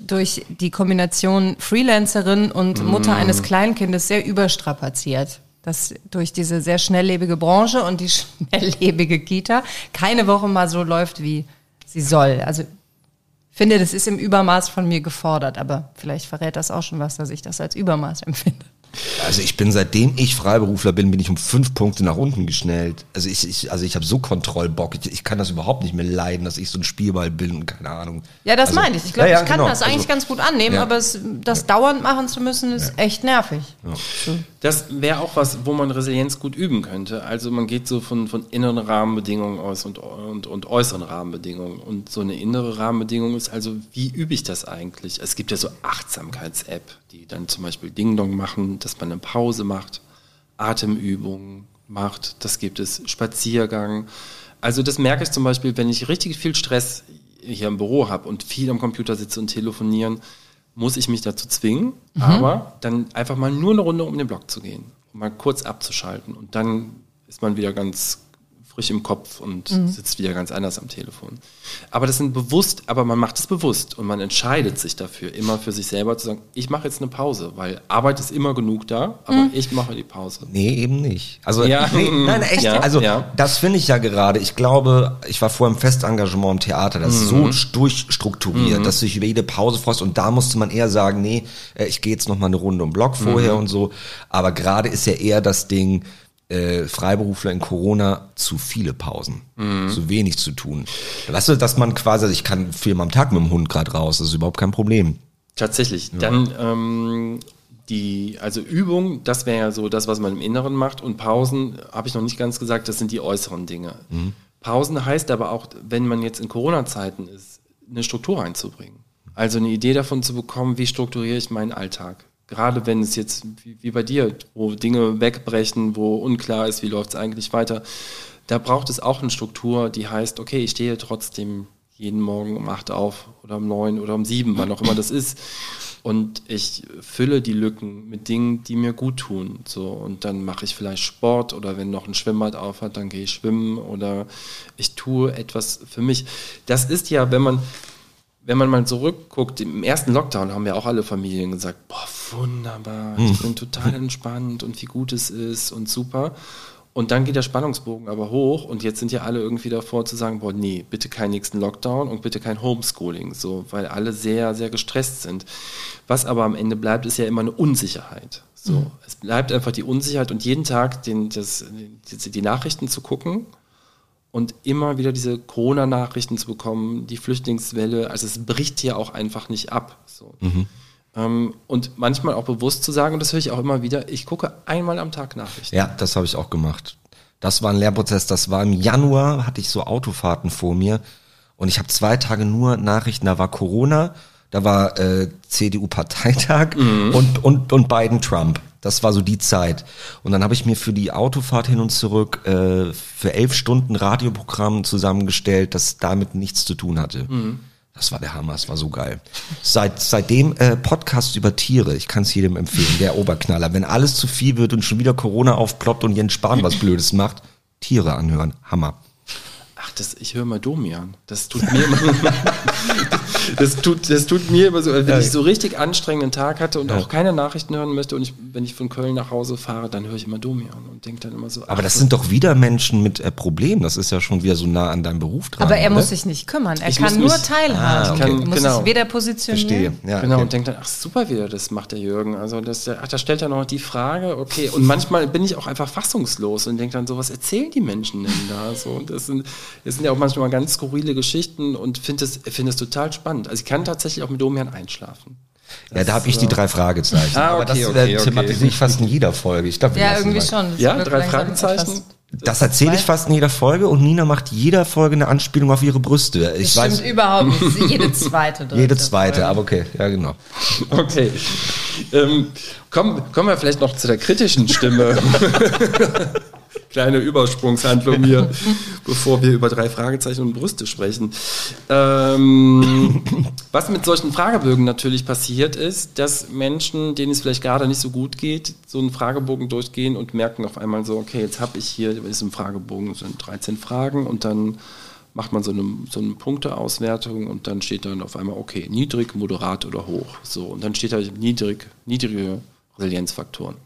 Speaker 3: durch die Kombination Freelancerin und Mutter mm. eines Kleinkindes sehr überstrapaziert. Dass durch diese sehr schnelllebige Branche und die schnelllebige Kita keine Woche mal so läuft, wie sie soll. Also finde, das ist im Übermaß von mir gefordert, aber vielleicht verrät das auch schon was, dass ich das als Übermaß empfinde.
Speaker 4: Also ich bin seitdem ich Freiberufler bin, bin ich um fünf Punkte nach unten geschnellt. Also ich, ich also ich habe so Kontrollbock. Ich, ich, kann das überhaupt nicht mehr leiden, dass ich so ein Spielball bin und keine Ahnung.
Speaker 3: Ja, das
Speaker 4: also,
Speaker 3: meine ich. Ich glaube, ja, ja, ich kann genau. das eigentlich also, ganz gut annehmen, ja. aber es, das dauernd machen zu müssen, ist echt nervig.
Speaker 1: Das wäre auch was, wo man Resilienz gut üben könnte. Also man geht so von, von inneren Rahmenbedingungen aus und, und, und äußeren Rahmenbedingungen. Und so eine innere Rahmenbedingung ist also, wie übe ich das eigentlich? Es gibt ja so Achtsamkeits-App, die dann zum Beispiel Ding Dong machen dass man eine Pause macht, Atemübungen macht, das gibt es, Spaziergang. Also das merke ich zum Beispiel, wenn ich richtig viel Stress hier im Büro habe und viel am Computer sitze und telefonieren, muss ich mich dazu zwingen, mhm. aber dann einfach mal nur eine Runde um den Block zu gehen, um mal kurz abzuschalten und dann ist man wieder ganz frisch im Kopf und mhm. sitzt wieder ganz anders am Telefon. Aber das sind bewusst, aber man macht es bewusst und man entscheidet sich dafür, immer für sich selber zu sagen, ich mache jetzt eine Pause, weil Arbeit ist immer genug da, aber mhm. ich mache die Pause.
Speaker 4: Nee, eben nicht. Also, ja. nee, nein, echt. Ja, also, ja. das finde ich ja gerade. Ich glaube, ich war vorher im Festengagement im Theater, das ist mhm. so durchstrukturiert, mhm. dass du dich über jede Pause freust und da musste man eher sagen, nee, äh, ich gehe jetzt noch mal eine Runde um Block vorher mhm. und so. Aber gerade ist ja eher das Ding, äh, Freiberufler in Corona zu viele Pausen, mhm. zu wenig zu tun. Weißt du, dass man quasi, also ich kann viermal am Tag mit dem Hund gerade raus, das ist überhaupt kein Problem.
Speaker 1: Tatsächlich. Ja. Dann ähm, die, also Übung, das wäre ja so das, was man im Inneren macht. Und Pausen, habe ich noch nicht ganz gesagt, das sind die äußeren Dinge. Mhm. Pausen heißt aber auch, wenn man jetzt in Corona-Zeiten ist, eine Struktur reinzubringen. Also eine Idee davon zu bekommen, wie strukturiere ich meinen Alltag gerade wenn es jetzt wie, bei dir, wo Dinge wegbrechen, wo unklar ist, wie läuft es eigentlich weiter, da braucht es auch eine Struktur, die heißt, okay, ich stehe trotzdem jeden Morgen um acht auf oder um neun oder um sieben, wann auch immer das ist. Und ich fülle die Lücken mit Dingen, die mir gut tun. So, und dann mache ich vielleicht Sport oder wenn noch ein Schwimmbad auf hat, dann gehe ich schwimmen oder ich tue etwas für mich. Das ist ja, wenn man, wenn man mal zurückguckt, im ersten Lockdown haben ja auch alle Familien gesagt, boah, wunderbar, ich bin total entspannt und wie gut es ist und super. Und dann geht der Spannungsbogen aber hoch und jetzt sind ja alle irgendwie davor zu sagen, boah, nee, bitte keinen nächsten Lockdown und bitte kein Homeschooling, so, weil alle sehr, sehr gestresst sind. Was aber am Ende bleibt, ist ja immer eine Unsicherheit. So, mhm. es bleibt einfach die Unsicherheit und jeden Tag den, das, die, die Nachrichten zu gucken und immer wieder diese Corona-Nachrichten zu bekommen, die Flüchtlingswelle, also es bricht hier auch einfach nicht ab. So. Mhm. Ähm, und manchmal auch bewusst zu sagen, und das höre ich auch immer wieder, ich gucke einmal am Tag Nachrichten.
Speaker 4: Ja, das habe ich auch gemacht. Das war ein Lernprozess, das war im Januar, hatte ich so Autofahrten vor mir und ich habe zwei Tage nur Nachrichten, da war Corona, da war äh, CDU-Parteitag mhm. und, und, und Biden Trump. Das war so die Zeit. Und dann habe ich mir für die Autofahrt hin und zurück äh, für elf Stunden Radioprogramm zusammengestellt, das damit nichts zu tun hatte. Mhm. Das war der Hammer, das war so geil. Seit, seitdem äh, Podcast über Tiere, ich kann es jedem empfehlen, der Oberknaller. Wenn alles zu viel wird und schon wieder Corona aufploppt und Jens Spahn was Blödes macht, Tiere anhören, Hammer.
Speaker 1: Ach, das, ich höre mal Domian. Das tut mir immer, das tut, das tut mir immer so, wenn ja. ich so richtig anstrengenden Tag hatte und ja. auch keine Nachrichten hören möchte und ich, wenn ich von Köln nach Hause fahre, dann höre ich immer Domian und denke dann immer so.
Speaker 4: Aber das sind doch wieder Menschen mit äh, Problemen. Das ist ja schon wieder so nah an deinem Beruf dran.
Speaker 3: Aber er oder? muss sich nicht kümmern. Er ich kann nur teilhaben. Ah, okay. kann, muss genau. sich weder positionieren. Verstehe.
Speaker 1: Ja, genau okay. und denkt dann, ach super wieder, das macht der Jürgen. Also das, ach, da stellt er noch die Frage, okay. Und manchmal bin ich auch einfach fassungslos und denke dann so, was erzählen die Menschen denn da? So, das sind, das sind ja auch manchmal ganz skurrile Geschichten und finde es, finde es total spannend. Also ich kann tatsächlich auch mit Domian einschlafen.
Speaker 4: Das ja, da habe ich die drei Fragezeichen. Ah, okay, Aber das okay, okay, thematisiere ich fast in jeder Folge. Ich
Speaker 3: glaube, ja, irgendwie schon.
Speaker 1: Das ja, drei Fragezeichen.
Speaker 4: Das erzähle ich fast in jeder Folge und Nina macht jeder Folge eine Anspielung auf ihre Brüste. Ich
Speaker 3: das stimmt überhaupt nicht. Jede zweite.
Speaker 4: Jede zweite, Folge. aber okay, ja genau.
Speaker 1: Okay. Ähm, kommen, kommen wir vielleicht noch zu der kritischen Stimme. Kleine Übersprungshandlung hier, bevor wir über drei Fragezeichen und Brüste sprechen. Ähm, was mit solchen Fragebögen natürlich passiert ist, dass Menschen, denen es vielleicht gerade nicht so gut geht, so einen Fragebogen durchgehen und merken auf einmal so, okay, jetzt habe ich hier, ist im Fragebogen sind 13 Fragen und dann macht man so eine, so eine Punkteauswertung und dann steht dann auf einmal, okay, niedrig, moderat oder hoch. So, und dann steht da niedrig, niedrige Resilienzfaktoren.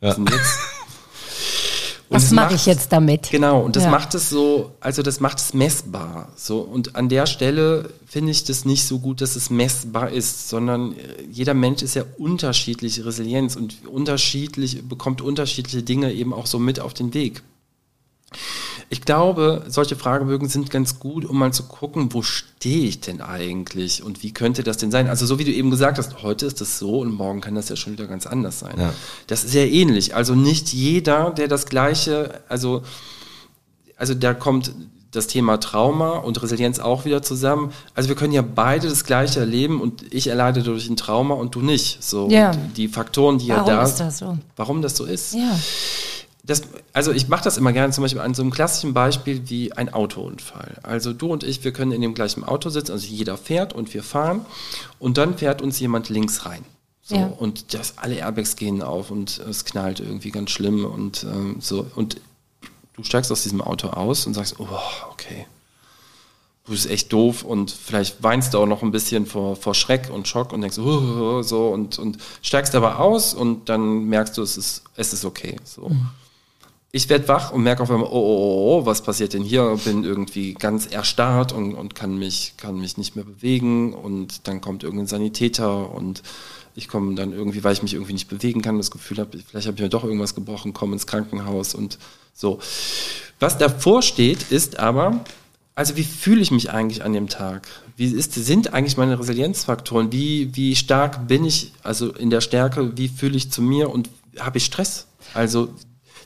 Speaker 1: Ja.
Speaker 3: Was mache ich jetzt damit?
Speaker 1: Genau, und das ja. macht es so, also das macht es messbar. So, und an der Stelle finde ich das nicht so gut, dass es messbar ist, sondern äh, jeder Mensch ist ja unterschiedliche Resilienz und unterschiedlich, bekommt unterschiedliche Dinge eben auch so mit auf den Weg. Ich glaube, solche Fragebögen sind ganz gut, um mal zu gucken, wo stehe ich denn eigentlich und wie könnte das denn sein? Also so wie du eben gesagt hast, heute ist das so und morgen kann das ja schon wieder ganz anders sein. Ja. Das ist sehr ähnlich. Also nicht jeder, der das gleiche, also, also da kommt das Thema Trauma und Resilienz auch wieder zusammen. Also wir können ja beide das Gleiche erleben und ich erleide durch ein Trauma und du nicht. So ja. die Faktoren, die
Speaker 3: warum
Speaker 1: ja da.
Speaker 3: Warum ist das so?
Speaker 1: Warum das so ist? Ja das, also ich mache das immer gerne zum Beispiel an so einem klassischen Beispiel wie ein Autounfall. Also du und ich, wir können in dem gleichen Auto sitzen, also jeder fährt und wir fahren und dann fährt uns jemand links rein. So, ja. und das, alle Airbags gehen auf und es knallt irgendwie ganz schlimm und ähm, so. Und du steigst aus diesem Auto aus und sagst, oh, okay, du bist echt doof und vielleicht weinst du auch noch ein bisschen vor, vor Schreck und Schock und denkst, oh, so und, und steigst aber aus und dann merkst du, es ist, es ist okay. So. Mhm ich werde wach und merke auf einmal, oh, oh, oh, oh, was passiert denn hier? Bin irgendwie ganz erstarrt und, und kann, mich, kann mich nicht mehr bewegen und dann kommt irgendein Sanitäter und ich komme dann irgendwie, weil ich mich irgendwie nicht bewegen kann, das Gefühl habe, vielleicht habe ich mir doch irgendwas gebrochen, komme ins Krankenhaus und so. Was davor steht, ist aber, also wie fühle ich mich eigentlich an dem Tag? Wie ist, sind eigentlich meine Resilienzfaktoren? Wie, wie stark bin ich, also in der Stärke, wie fühle ich zu mir und habe ich Stress? Also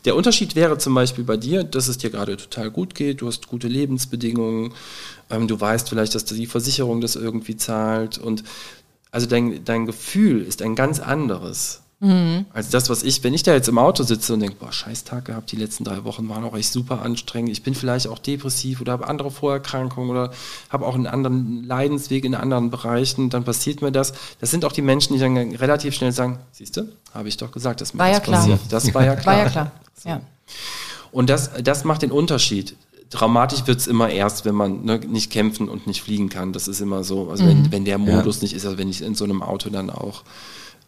Speaker 1: der Unterschied wäre zum Beispiel bei dir, dass es dir gerade total gut geht, du hast gute Lebensbedingungen, ähm, du weißt vielleicht, dass die Versicherung das irgendwie zahlt und also dein, dein Gefühl ist ein ganz anderes. Mhm. Also das, was ich, wenn ich da jetzt im Auto sitze und denke, boah, scheiß Tag gehabt, die letzten drei Wochen waren auch echt super anstrengend, ich bin vielleicht auch depressiv oder habe andere Vorerkrankungen oder habe auch einen anderen Leidensweg in anderen Bereichen, dann passiert mir das. Das sind auch die Menschen, die dann relativ schnell sagen, siehst du, habe ich doch gesagt, dass mir
Speaker 3: war
Speaker 1: das
Speaker 3: ja klar. passiert.
Speaker 1: Das war ja klar.
Speaker 3: War ja klar. So. Ja.
Speaker 1: Und das, das macht den Unterschied. Traumatisch wird es immer erst, wenn man ne, nicht kämpfen und nicht fliegen kann. Das ist immer so. Also mhm. wenn, wenn der Modus ja. nicht ist, also wenn ich in so einem Auto dann auch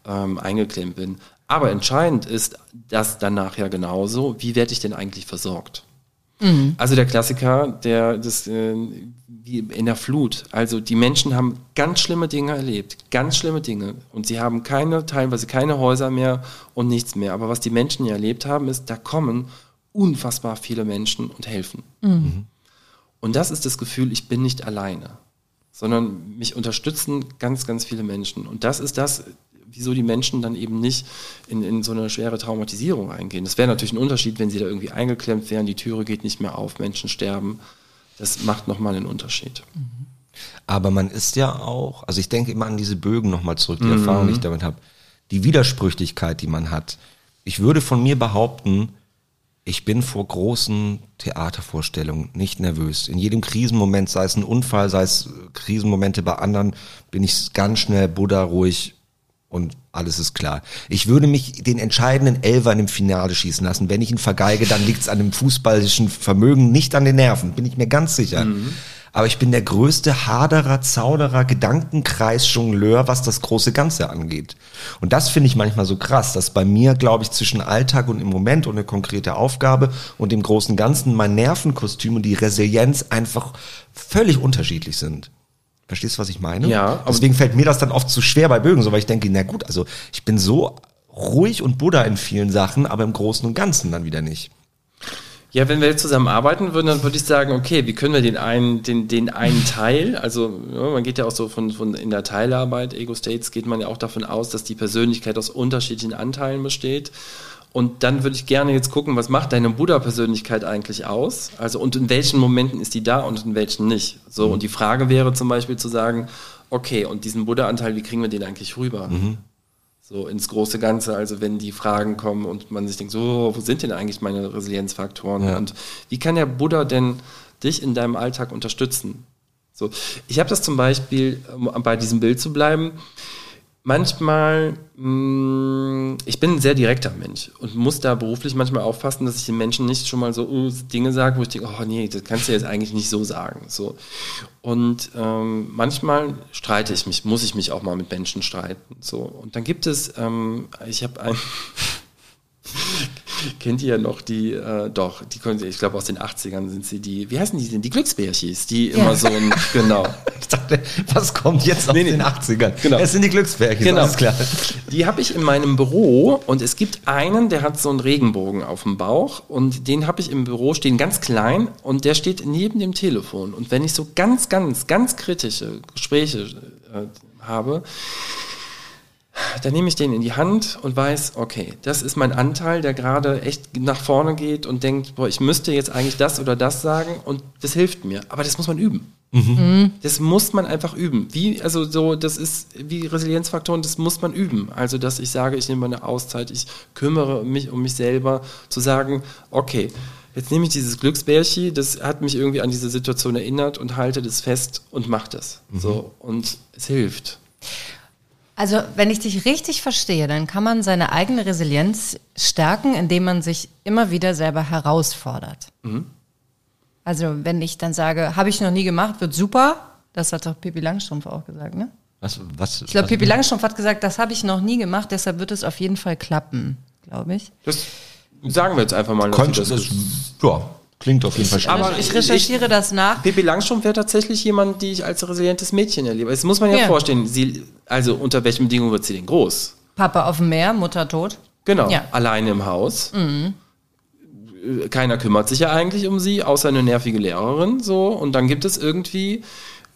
Speaker 1: ähm, eingeklemmt bin. Aber entscheidend ist das dann nachher genauso, wie werde ich denn eigentlich versorgt? Mhm. Also der Klassiker, der das äh, wie in der Flut. Also die Menschen haben ganz schlimme Dinge erlebt, ganz schlimme Dinge. Und sie haben keine, teilweise keine Häuser mehr und nichts mehr. Aber was die Menschen hier erlebt haben, ist, da kommen unfassbar viele Menschen und helfen. Mhm. Und das ist das Gefühl, ich bin nicht alleine, sondern mich unterstützen ganz, ganz viele Menschen. Und das ist das, wieso die Menschen dann eben nicht in, in so eine schwere Traumatisierung eingehen. Das wäre natürlich ein Unterschied, wenn sie da irgendwie eingeklemmt wären, die Türe geht nicht mehr auf, Menschen sterben. Das macht nochmal einen Unterschied.
Speaker 4: Aber man ist ja auch, also ich denke immer an diese Bögen nochmal zurück, die mhm. Erfahrung, die ich damit habe. Die Widersprüchlichkeit, die man hat. Ich würde von mir behaupten, ich bin vor großen Theatervorstellungen nicht nervös. In jedem Krisenmoment, sei es ein Unfall, sei es Krisenmomente bei anderen, bin ich ganz schnell Buddha ruhig und alles ist klar. Ich würde mich den entscheidenden Elfer im Finale schießen lassen. Wenn ich ihn vergeige, dann liegt es an dem fußballischen Vermögen, nicht an den Nerven, bin ich mir ganz sicher. Mhm. Aber ich bin der größte Haderer, Zauderer, Gedankenkreis-Jongleur, was das große Ganze angeht. Und das finde ich manchmal so krass, dass bei mir, glaube ich, zwischen Alltag und im Moment und eine konkrete Aufgabe und dem großen Ganzen mein Nervenkostüm und die Resilienz einfach völlig unterschiedlich sind. Verstehst du, was ich meine?
Speaker 1: Ja.
Speaker 4: Deswegen fällt mir das dann oft zu schwer bei Bögen, so weil ich denke, na gut, also ich bin so ruhig und Buddha in vielen Sachen, aber im Großen und Ganzen dann wieder nicht.
Speaker 1: Ja, wenn wir jetzt zusammen arbeiten würden, dann würde ich sagen, okay, wie können wir den einen, den, den einen Teil, also ja, man geht ja auch so von, von in der Teilarbeit, Ego States, geht man ja auch davon aus, dass die Persönlichkeit aus unterschiedlichen Anteilen besteht. Und dann würde ich gerne jetzt gucken, was macht deine Buddha-Persönlichkeit eigentlich aus? Also, und in welchen Momenten ist die da und in welchen nicht? So, mhm. und die Frage wäre zum Beispiel zu sagen, okay, und diesen Buddha-Anteil, wie kriegen wir den eigentlich rüber? Mhm. So ins große Ganze, also wenn die Fragen kommen und man sich denkt, so, wo sind denn eigentlich meine Resilienzfaktoren? Ja. Und wie kann der Buddha denn dich in deinem Alltag unterstützen? So, ich habe das zum Beispiel, um bei diesem Bild zu bleiben, manchmal, mh, mm, ich bin ein sehr direkter Mensch und muss da beruflich manchmal aufpassen, dass ich den Menschen nicht schon mal so uh, Dinge sage, wo ich denke, oh nee, das kannst du jetzt eigentlich nicht so sagen. So. Und ähm, manchmal streite ich mich, muss ich mich auch mal mit Menschen streiten. So. Und dann gibt es, ähm, ich habe ein kennt ihr ja noch die, äh, doch, die können, ich glaube aus den 80ern sind sie die, wie heißen die denn? Die Glücksbärchis, die ja. immer so ein, genau.
Speaker 4: Ich dachte, was kommt jetzt aus nee, nee. den 80ern? Genau. Es sind die Glücksbärchis,
Speaker 1: genau. alles klar. Die habe ich in meinem Büro und es gibt einen, der hat so einen Regenbogen auf dem Bauch und den habe ich im Büro stehen, ganz klein und der steht neben dem Telefon und wenn ich so ganz, ganz, ganz kritische Gespräche äh, habe, dann nehme ich den in die Hand und weiß, okay, das ist mein Anteil, der gerade echt nach vorne geht und denkt, boah, ich müsste jetzt eigentlich das oder das sagen und das hilft mir. Aber das muss man üben. Mhm. Das muss man einfach üben. Wie, also so, das ist wie Resilienzfaktoren, das muss man üben. Also, dass ich sage, ich nehme eine Auszeit, ich kümmere mich um mich selber, zu sagen, okay, jetzt nehme ich dieses Glücksbärchen, das hat mich irgendwie an diese Situation erinnert und halte das fest und mache das. Mhm. So, und es hilft.
Speaker 3: Also, wenn ich dich richtig verstehe, dann kann man seine eigene Resilienz stärken, indem man sich immer wieder selber herausfordert. Mhm. Also, wenn ich dann sage, habe ich noch nie gemacht, wird super. Das hat doch Pippi Langstrumpf auch gesagt, ne?
Speaker 4: Was, was,
Speaker 3: ich glaube, Pippi Langstrumpf hat gesagt, das habe ich noch nie gemacht, deshalb wird es auf jeden Fall klappen, glaube ich.
Speaker 1: Das sagen wir jetzt einfach mal.
Speaker 4: Könnte, das, ja, Klingt auf jeden Fall
Speaker 3: schön. Aber ich recherchiere ich, das nach.
Speaker 1: Pippi Langstrumpf wäre tatsächlich jemand, die ich als resilientes Mädchen erlebe. Das muss man ja, ja, vorstellen. Sie, also unter welchen Bedingungen wird sie denn groß?
Speaker 3: Papa auf dem Meer, Mutter tot.
Speaker 1: Genau, ja. alleine im Haus. Mhm. Keiner kümmert sich ja eigentlich um sie, außer eine nervige Lehrerin. So und dann gibt es irgendwie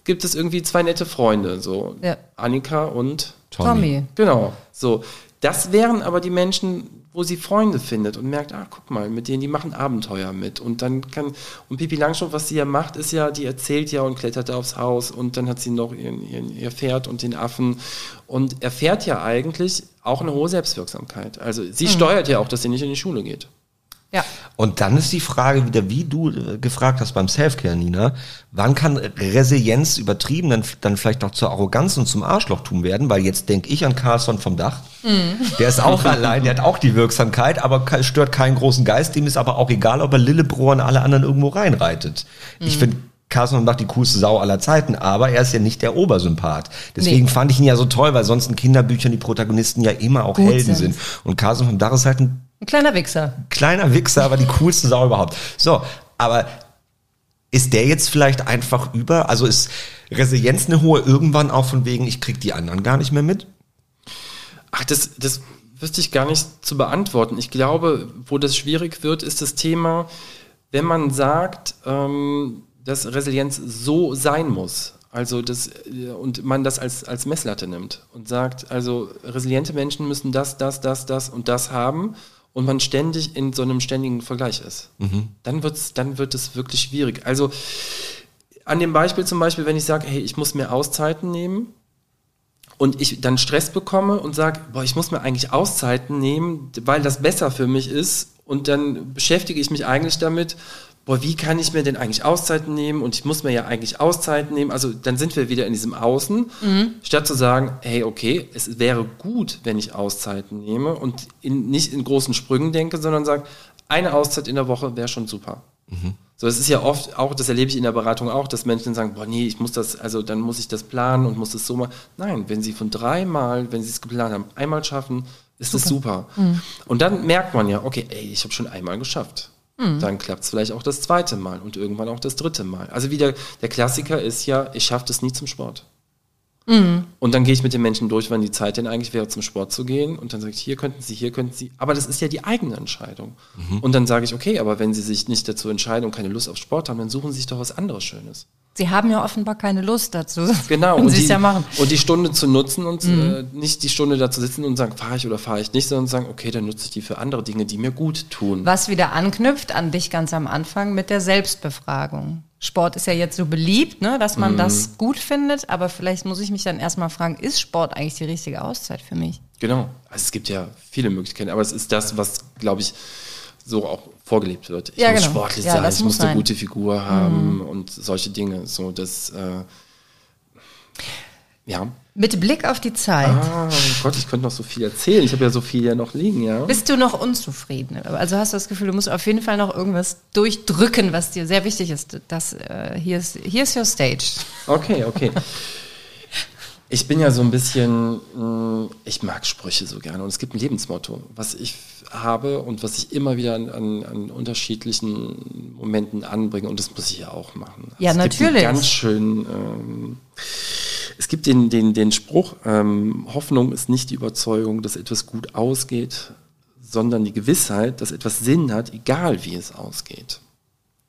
Speaker 1: gibt es irgendwie zwei nette Freunde, so ja. Annika und
Speaker 3: Tommy. Tommy.
Speaker 1: Genau. So, das wären aber die Menschen, wo sie Freunde findet und merkt, ah, guck mal, mit denen, die machen Abenteuer mit. Und dann kann, und Pipi Langstrumpf, was sie ja macht, ist ja, die erzählt ja und klettert aufs Haus und dann hat sie noch ihren, ihren, ihr Pferd und den Affen und erfährt ja eigentlich auch eine hohe Selbstwirksamkeit. Also sie mhm. steuert ja auch, dass sie nicht in die Schule geht.
Speaker 4: Ja. Und dann ist die Frage wieder, wie du äh, gefragt hast beim Selfcare, Nina, wann kann Resilienz übertrieben dann, dann vielleicht noch zur Arroganz und zum Arschlochtum werden? Weil jetzt denke ich an Carlson vom Dach. Mhm. Der ist auch allein, der hat auch die Wirksamkeit, aber stört keinen großen Geist. Dem ist aber auch egal, ob er Lillebrohr und alle anderen irgendwo reinreitet. Mhm. Ich finde Carson vom Dach die coolste Sau aller Zeiten, aber er ist ja nicht der Obersympath. Deswegen nee. fand ich ihn ja so toll, weil sonst in Kinderbüchern die Protagonisten ja immer auch Gut Helden sind. sind. Und Carson vom Dach ist halt ein
Speaker 3: ein kleiner Wichser.
Speaker 4: Kleiner Wichser, aber die coolste Sau überhaupt. So, aber ist der jetzt vielleicht einfach über? Also ist Resilienz eine hohe irgendwann auch von wegen, ich krieg die anderen gar nicht mehr mit?
Speaker 1: Ach, das, das wüsste ich gar nicht zu beantworten. Ich glaube, wo das schwierig wird, ist das Thema, wenn man sagt, ähm, dass Resilienz so sein muss. Also das, äh, und man das als, als Messlatte nimmt und sagt, also resiliente Menschen müssen das, das, das, das und das haben und man ständig in so einem ständigen Vergleich ist, mhm. dann, wird's, dann wird es wirklich schwierig. Also an dem Beispiel zum Beispiel, wenn ich sage, hey, ich muss mir Auszeiten nehmen und ich dann Stress bekomme und sage, boah, ich muss mir eigentlich Auszeiten nehmen, weil das besser für mich ist und dann beschäftige ich mich eigentlich damit, boah, wie kann ich mir denn eigentlich Auszeiten nehmen und ich muss mir ja eigentlich Auszeiten nehmen. Also dann sind wir wieder in diesem Außen, mhm. statt zu sagen, hey, okay, es wäre gut, wenn ich Auszeiten nehme und in, nicht in großen Sprüngen denke, sondern sage, eine Auszeit in der Woche wäre schon super. Mhm. So, es ist ja oft auch, das erlebe ich in der Beratung auch, dass Menschen sagen, boah, nee, ich muss das, also dann muss ich das planen und muss das so machen. Nein, wenn sie von dreimal, wenn sie es geplant haben, einmal schaffen, ist super. das super. Mhm. Und dann merkt man ja, okay, ey, ich habe schon einmal geschafft. Mhm. Dann klappt es vielleicht auch das zweite Mal und irgendwann auch das dritte Mal. Also wieder, der Klassiker ist ja, ich schaffe es nie zum Sport. Mhm. Und dann gehe ich mit den Menschen durch, wann die Zeit denn eigentlich wäre, zum Sport zu gehen. Und dann sage ich, hier könnten Sie, hier könnten Sie. Aber das ist ja die eigene Entscheidung. Mhm. Und dann sage ich, okay, aber wenn Sie sich nicht dazu entscheiden und keine Lust auf Sport haben, dann suchen Sie sich doch was anderes Schönes.
Speaker 3: Sie haben ja offenbar keine Lust dazu.
Speaker 1: Genau. und, die, ja machen. und die Stunde zu nutzen und mhm. äh, nicht die Stunde da zu sitzen und sagen, fahre ich oder fahre ich nicht, sondern sagen, okay, dann nutze ich die für andere Dinge, die mir gut tun.
Speaker 3: Was wieder anknüpft an dich ganz am Anfang mit der Selbstbefragung. Sport ist ja jetzt so beliebt, ne, dass man mhm. das gut findet, aber vielleicht muss ich mich dann erstmal fragen, ist Sport eigentlich die richtige Auszeit für mich?
Speaker 1: Genau. Also es gibt ja viele Möglichkeiten, aber es ist das, was, glaube ich, so auch vorgelebt wird. Ich
Speaker 3: ja,
Speaker 1: muss
Speaker 3: genau.
Speaker 1: sportlich
Speaker 3: ja,
Speaker 1: sein, ich muss
Speaker 3: sein.
Speaker 1: eine gute Figur haben mhm. und solche Dinge. So, das, äh, ja.
Speaker 3: Mit Blick auf die Zeit.
Speaker 1: Ah, oh Gott, ich könnte noch so viel erzählen. Ich habe ja so viel ja noch liegen, ja.
Speaker 3: Bist du noch unzufrieden? Also hast du das Gefühl, du musst auf jeden Fall noch irgendwas durchdrücken, was dir sehr wichtig ist. Das, äh, hier, ist hier ist your stage.
Speaker 1: Okay, okay. Ich bin ja so ein bisschen, mm, ich mag Sprüche so gerne und es gibt ein Lebensmotto, was ich habe und was ich immer wieder an, an, an unterschiedlichen Momenten anbringe und das muss ich ja auch machen.
Speaker 3: Ja,
Speaker 1: also
Speaker 3: natürlich.
Speaker 1: ganz schön, ähm, es gibt den, den, den Spruch, ähm, Hoffnung ist nicht die Überzeugung, dass etwas gut ausgeht, sondern die Gewissheit, dass etwas Sinn hat, egal wie es ausgeht.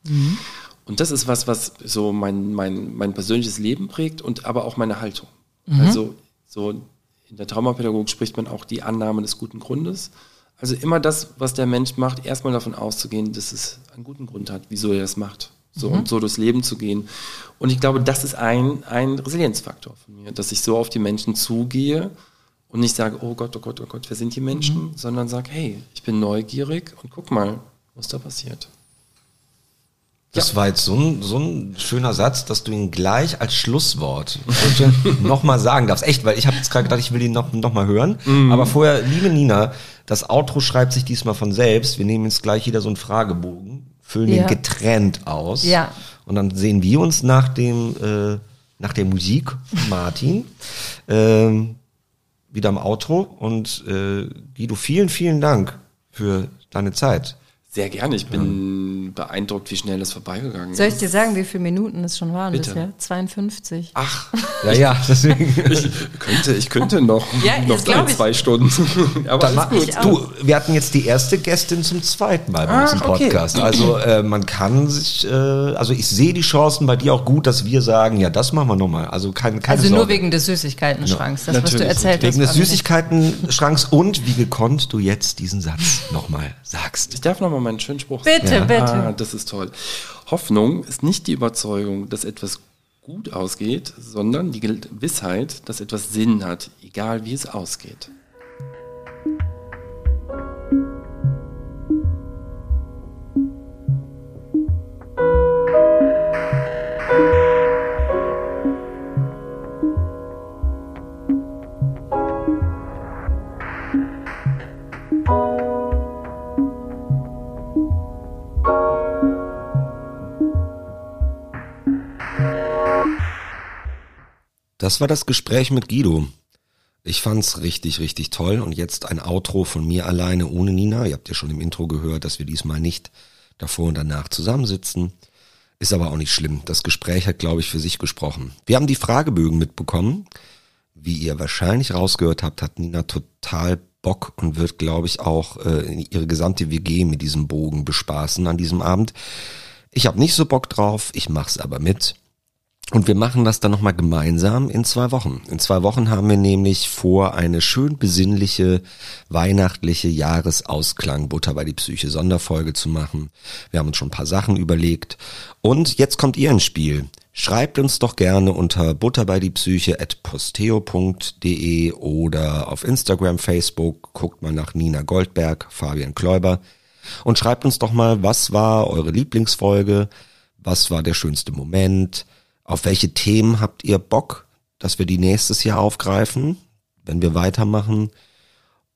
Speaker 1: Mhm. Und das ist was, was so mein, mein, mein persönliches Leben prägt und aber auch meine Haltung. Mhm. Also so in der Traumapädagogik spricht man auch die Annahme des guten Grundes. Also immer das, was der Mensch macht, erstmal davon auszugehen, dass es einen guten Grund hat, wieso er das macht. So mhm. und so durchs Leben zu gehen. Und ich glaube, das ist ein, ein Resilienzfaktor von mir, dass ich so auf die Menschen zugehe und nicht sage, oh Gott, oh Gott, oh Gott, wer sind die Menschen, mhm. sondern sage, hey, ich bin neugierig und guck mal, was da passiert.
Speaker 4: Das ja. war jetzt so ein, so ein schöner Satz, dass du ihn gleich als Schlusswort nochmal sagen darfst. Echt, weil ich habe jetzt gerade gedacht, ich will ihn noch, noch mal hören. Mhm. Aber vorher, liebe Nina, das Outro schreibt sich diesmal von selbst. Wir nehmen jetzt gleich wieder so einen Fragebogen, füllen ja. den getrennt aus.
Speaker 3: Ja.
Speaker 4: Und dann sehen wir uns nach dem, äh, nach der Musik von Martin ähm, wieder im Outro. Und äh, Guido, vielen, vielen Dank für deine Zeit.
Speaker 1: Sehr gerne. Ich bin ja. beeindruckt, wie schnell das vorbeigegangen ist.
Speaker 3: Soll ich dir sagen, wie viele Minuten es schon waren Bitte. bisher? 52.
Speaker 1: Ach,
Speaker 4: ja, ja, deswegen.
Speaker 1: ich könnte, ich könnte noch, ja, noch drei, zwei Stunden.
Speaker 4: Aber Dann alles gut. Du, wir hatten jetzt die erste Gästin zum zweiten Mal bei ah, uns im Podcast. Okay. Also äh, man kann sich, äh, also ich sehe die Chancen bei dir auch gut, dass wir sagen, ja, das machen wir nochmal. Also keine, keine
Speaker 3: Also
Speaker 4: Sorge.
Speaker 3: nur wegen des Süßigkeiten-Schranks, das, was du erzählt
Speaker 4: wegen hast. Wegen des Süßigkeiten-Schranks und wie gekonnt du jetzt diesen Satz nochmal sagst.
Speaker 1: Ich darf nochmal meinen schönen Spruch
Speaker 3: Bitte, ja. bitte. Ah,
Speaker 1: das ist toll. Hoffnung ist nicht die Überzeugung, dass etwas gut ausgeht, sondern die Gewissheit, dass etwas Sinn hat, egal wie es ausgeht.
Speaker 4: Das war das Gespräch mit Guido. Ich fand's richtig, richtig toll und jetzt ein Outro von mir alleine ohne Nina. Ihr habt ja schon im Intro gehört, dass wir diesmal nicht davor und danach zusammensitzen. Ist aber auch nicht schlimm. Das Gespräch hat, glaube ich, für sich gesprochen. Wir haben die Fragebögen mitbekommen. Wie ihr wahrscheinlich rausgehört habt, hat Nina total Bock und wird, glaube ich, auch äh, ihre gesamte WG mit diesem Bogen bespaßen an diesem Abend. Ich habe nicht so Bock drauf, ich mach's aber mit. Und wir machen das dann nochmal gemeinsam in zwei Wochen. In zwei Wochen haben wir nämlich vor, eine schön besinnliche, weihnachtliche Jahresausklang Butter bei die Psyche Sonderfolge zu machen. Wir haben uns schon ein paar Sachen überlegt. Und jetzt kommt ihr ins Spiel. Schreibt uns doch gerne unter butterbeidipsyche.posteo.de oder auf Instagram, Facebook. Guckt mal nach Nina Goldberg, Fabian Kläuber. Und schreibt uns doch mal, was war eure Lieblingsfolge? Was war der schönste Moment? Auf welche Themen habt ihr Bock, dass wir die nächstes Jahr aufgreifen, wenn wir weitermachen?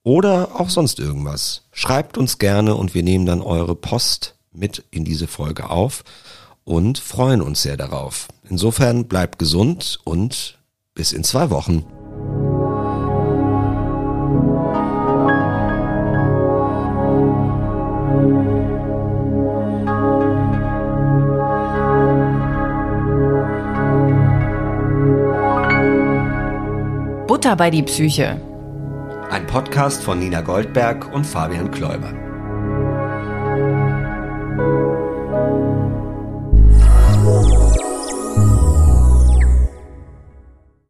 Speaker 4: Oder auch sonst irgendwas. Schreibt uns gerne und wir nehmen dann eure Post mit in diese Folge auf und freuen uns sehr darauf. Insofern bleibt gesund und bis in zwei Wochen.
Speaker 3: Butter bei die Psyche.
Speaker 4: Ein Podcast von Nina Goldberg und Fabian Kläuber.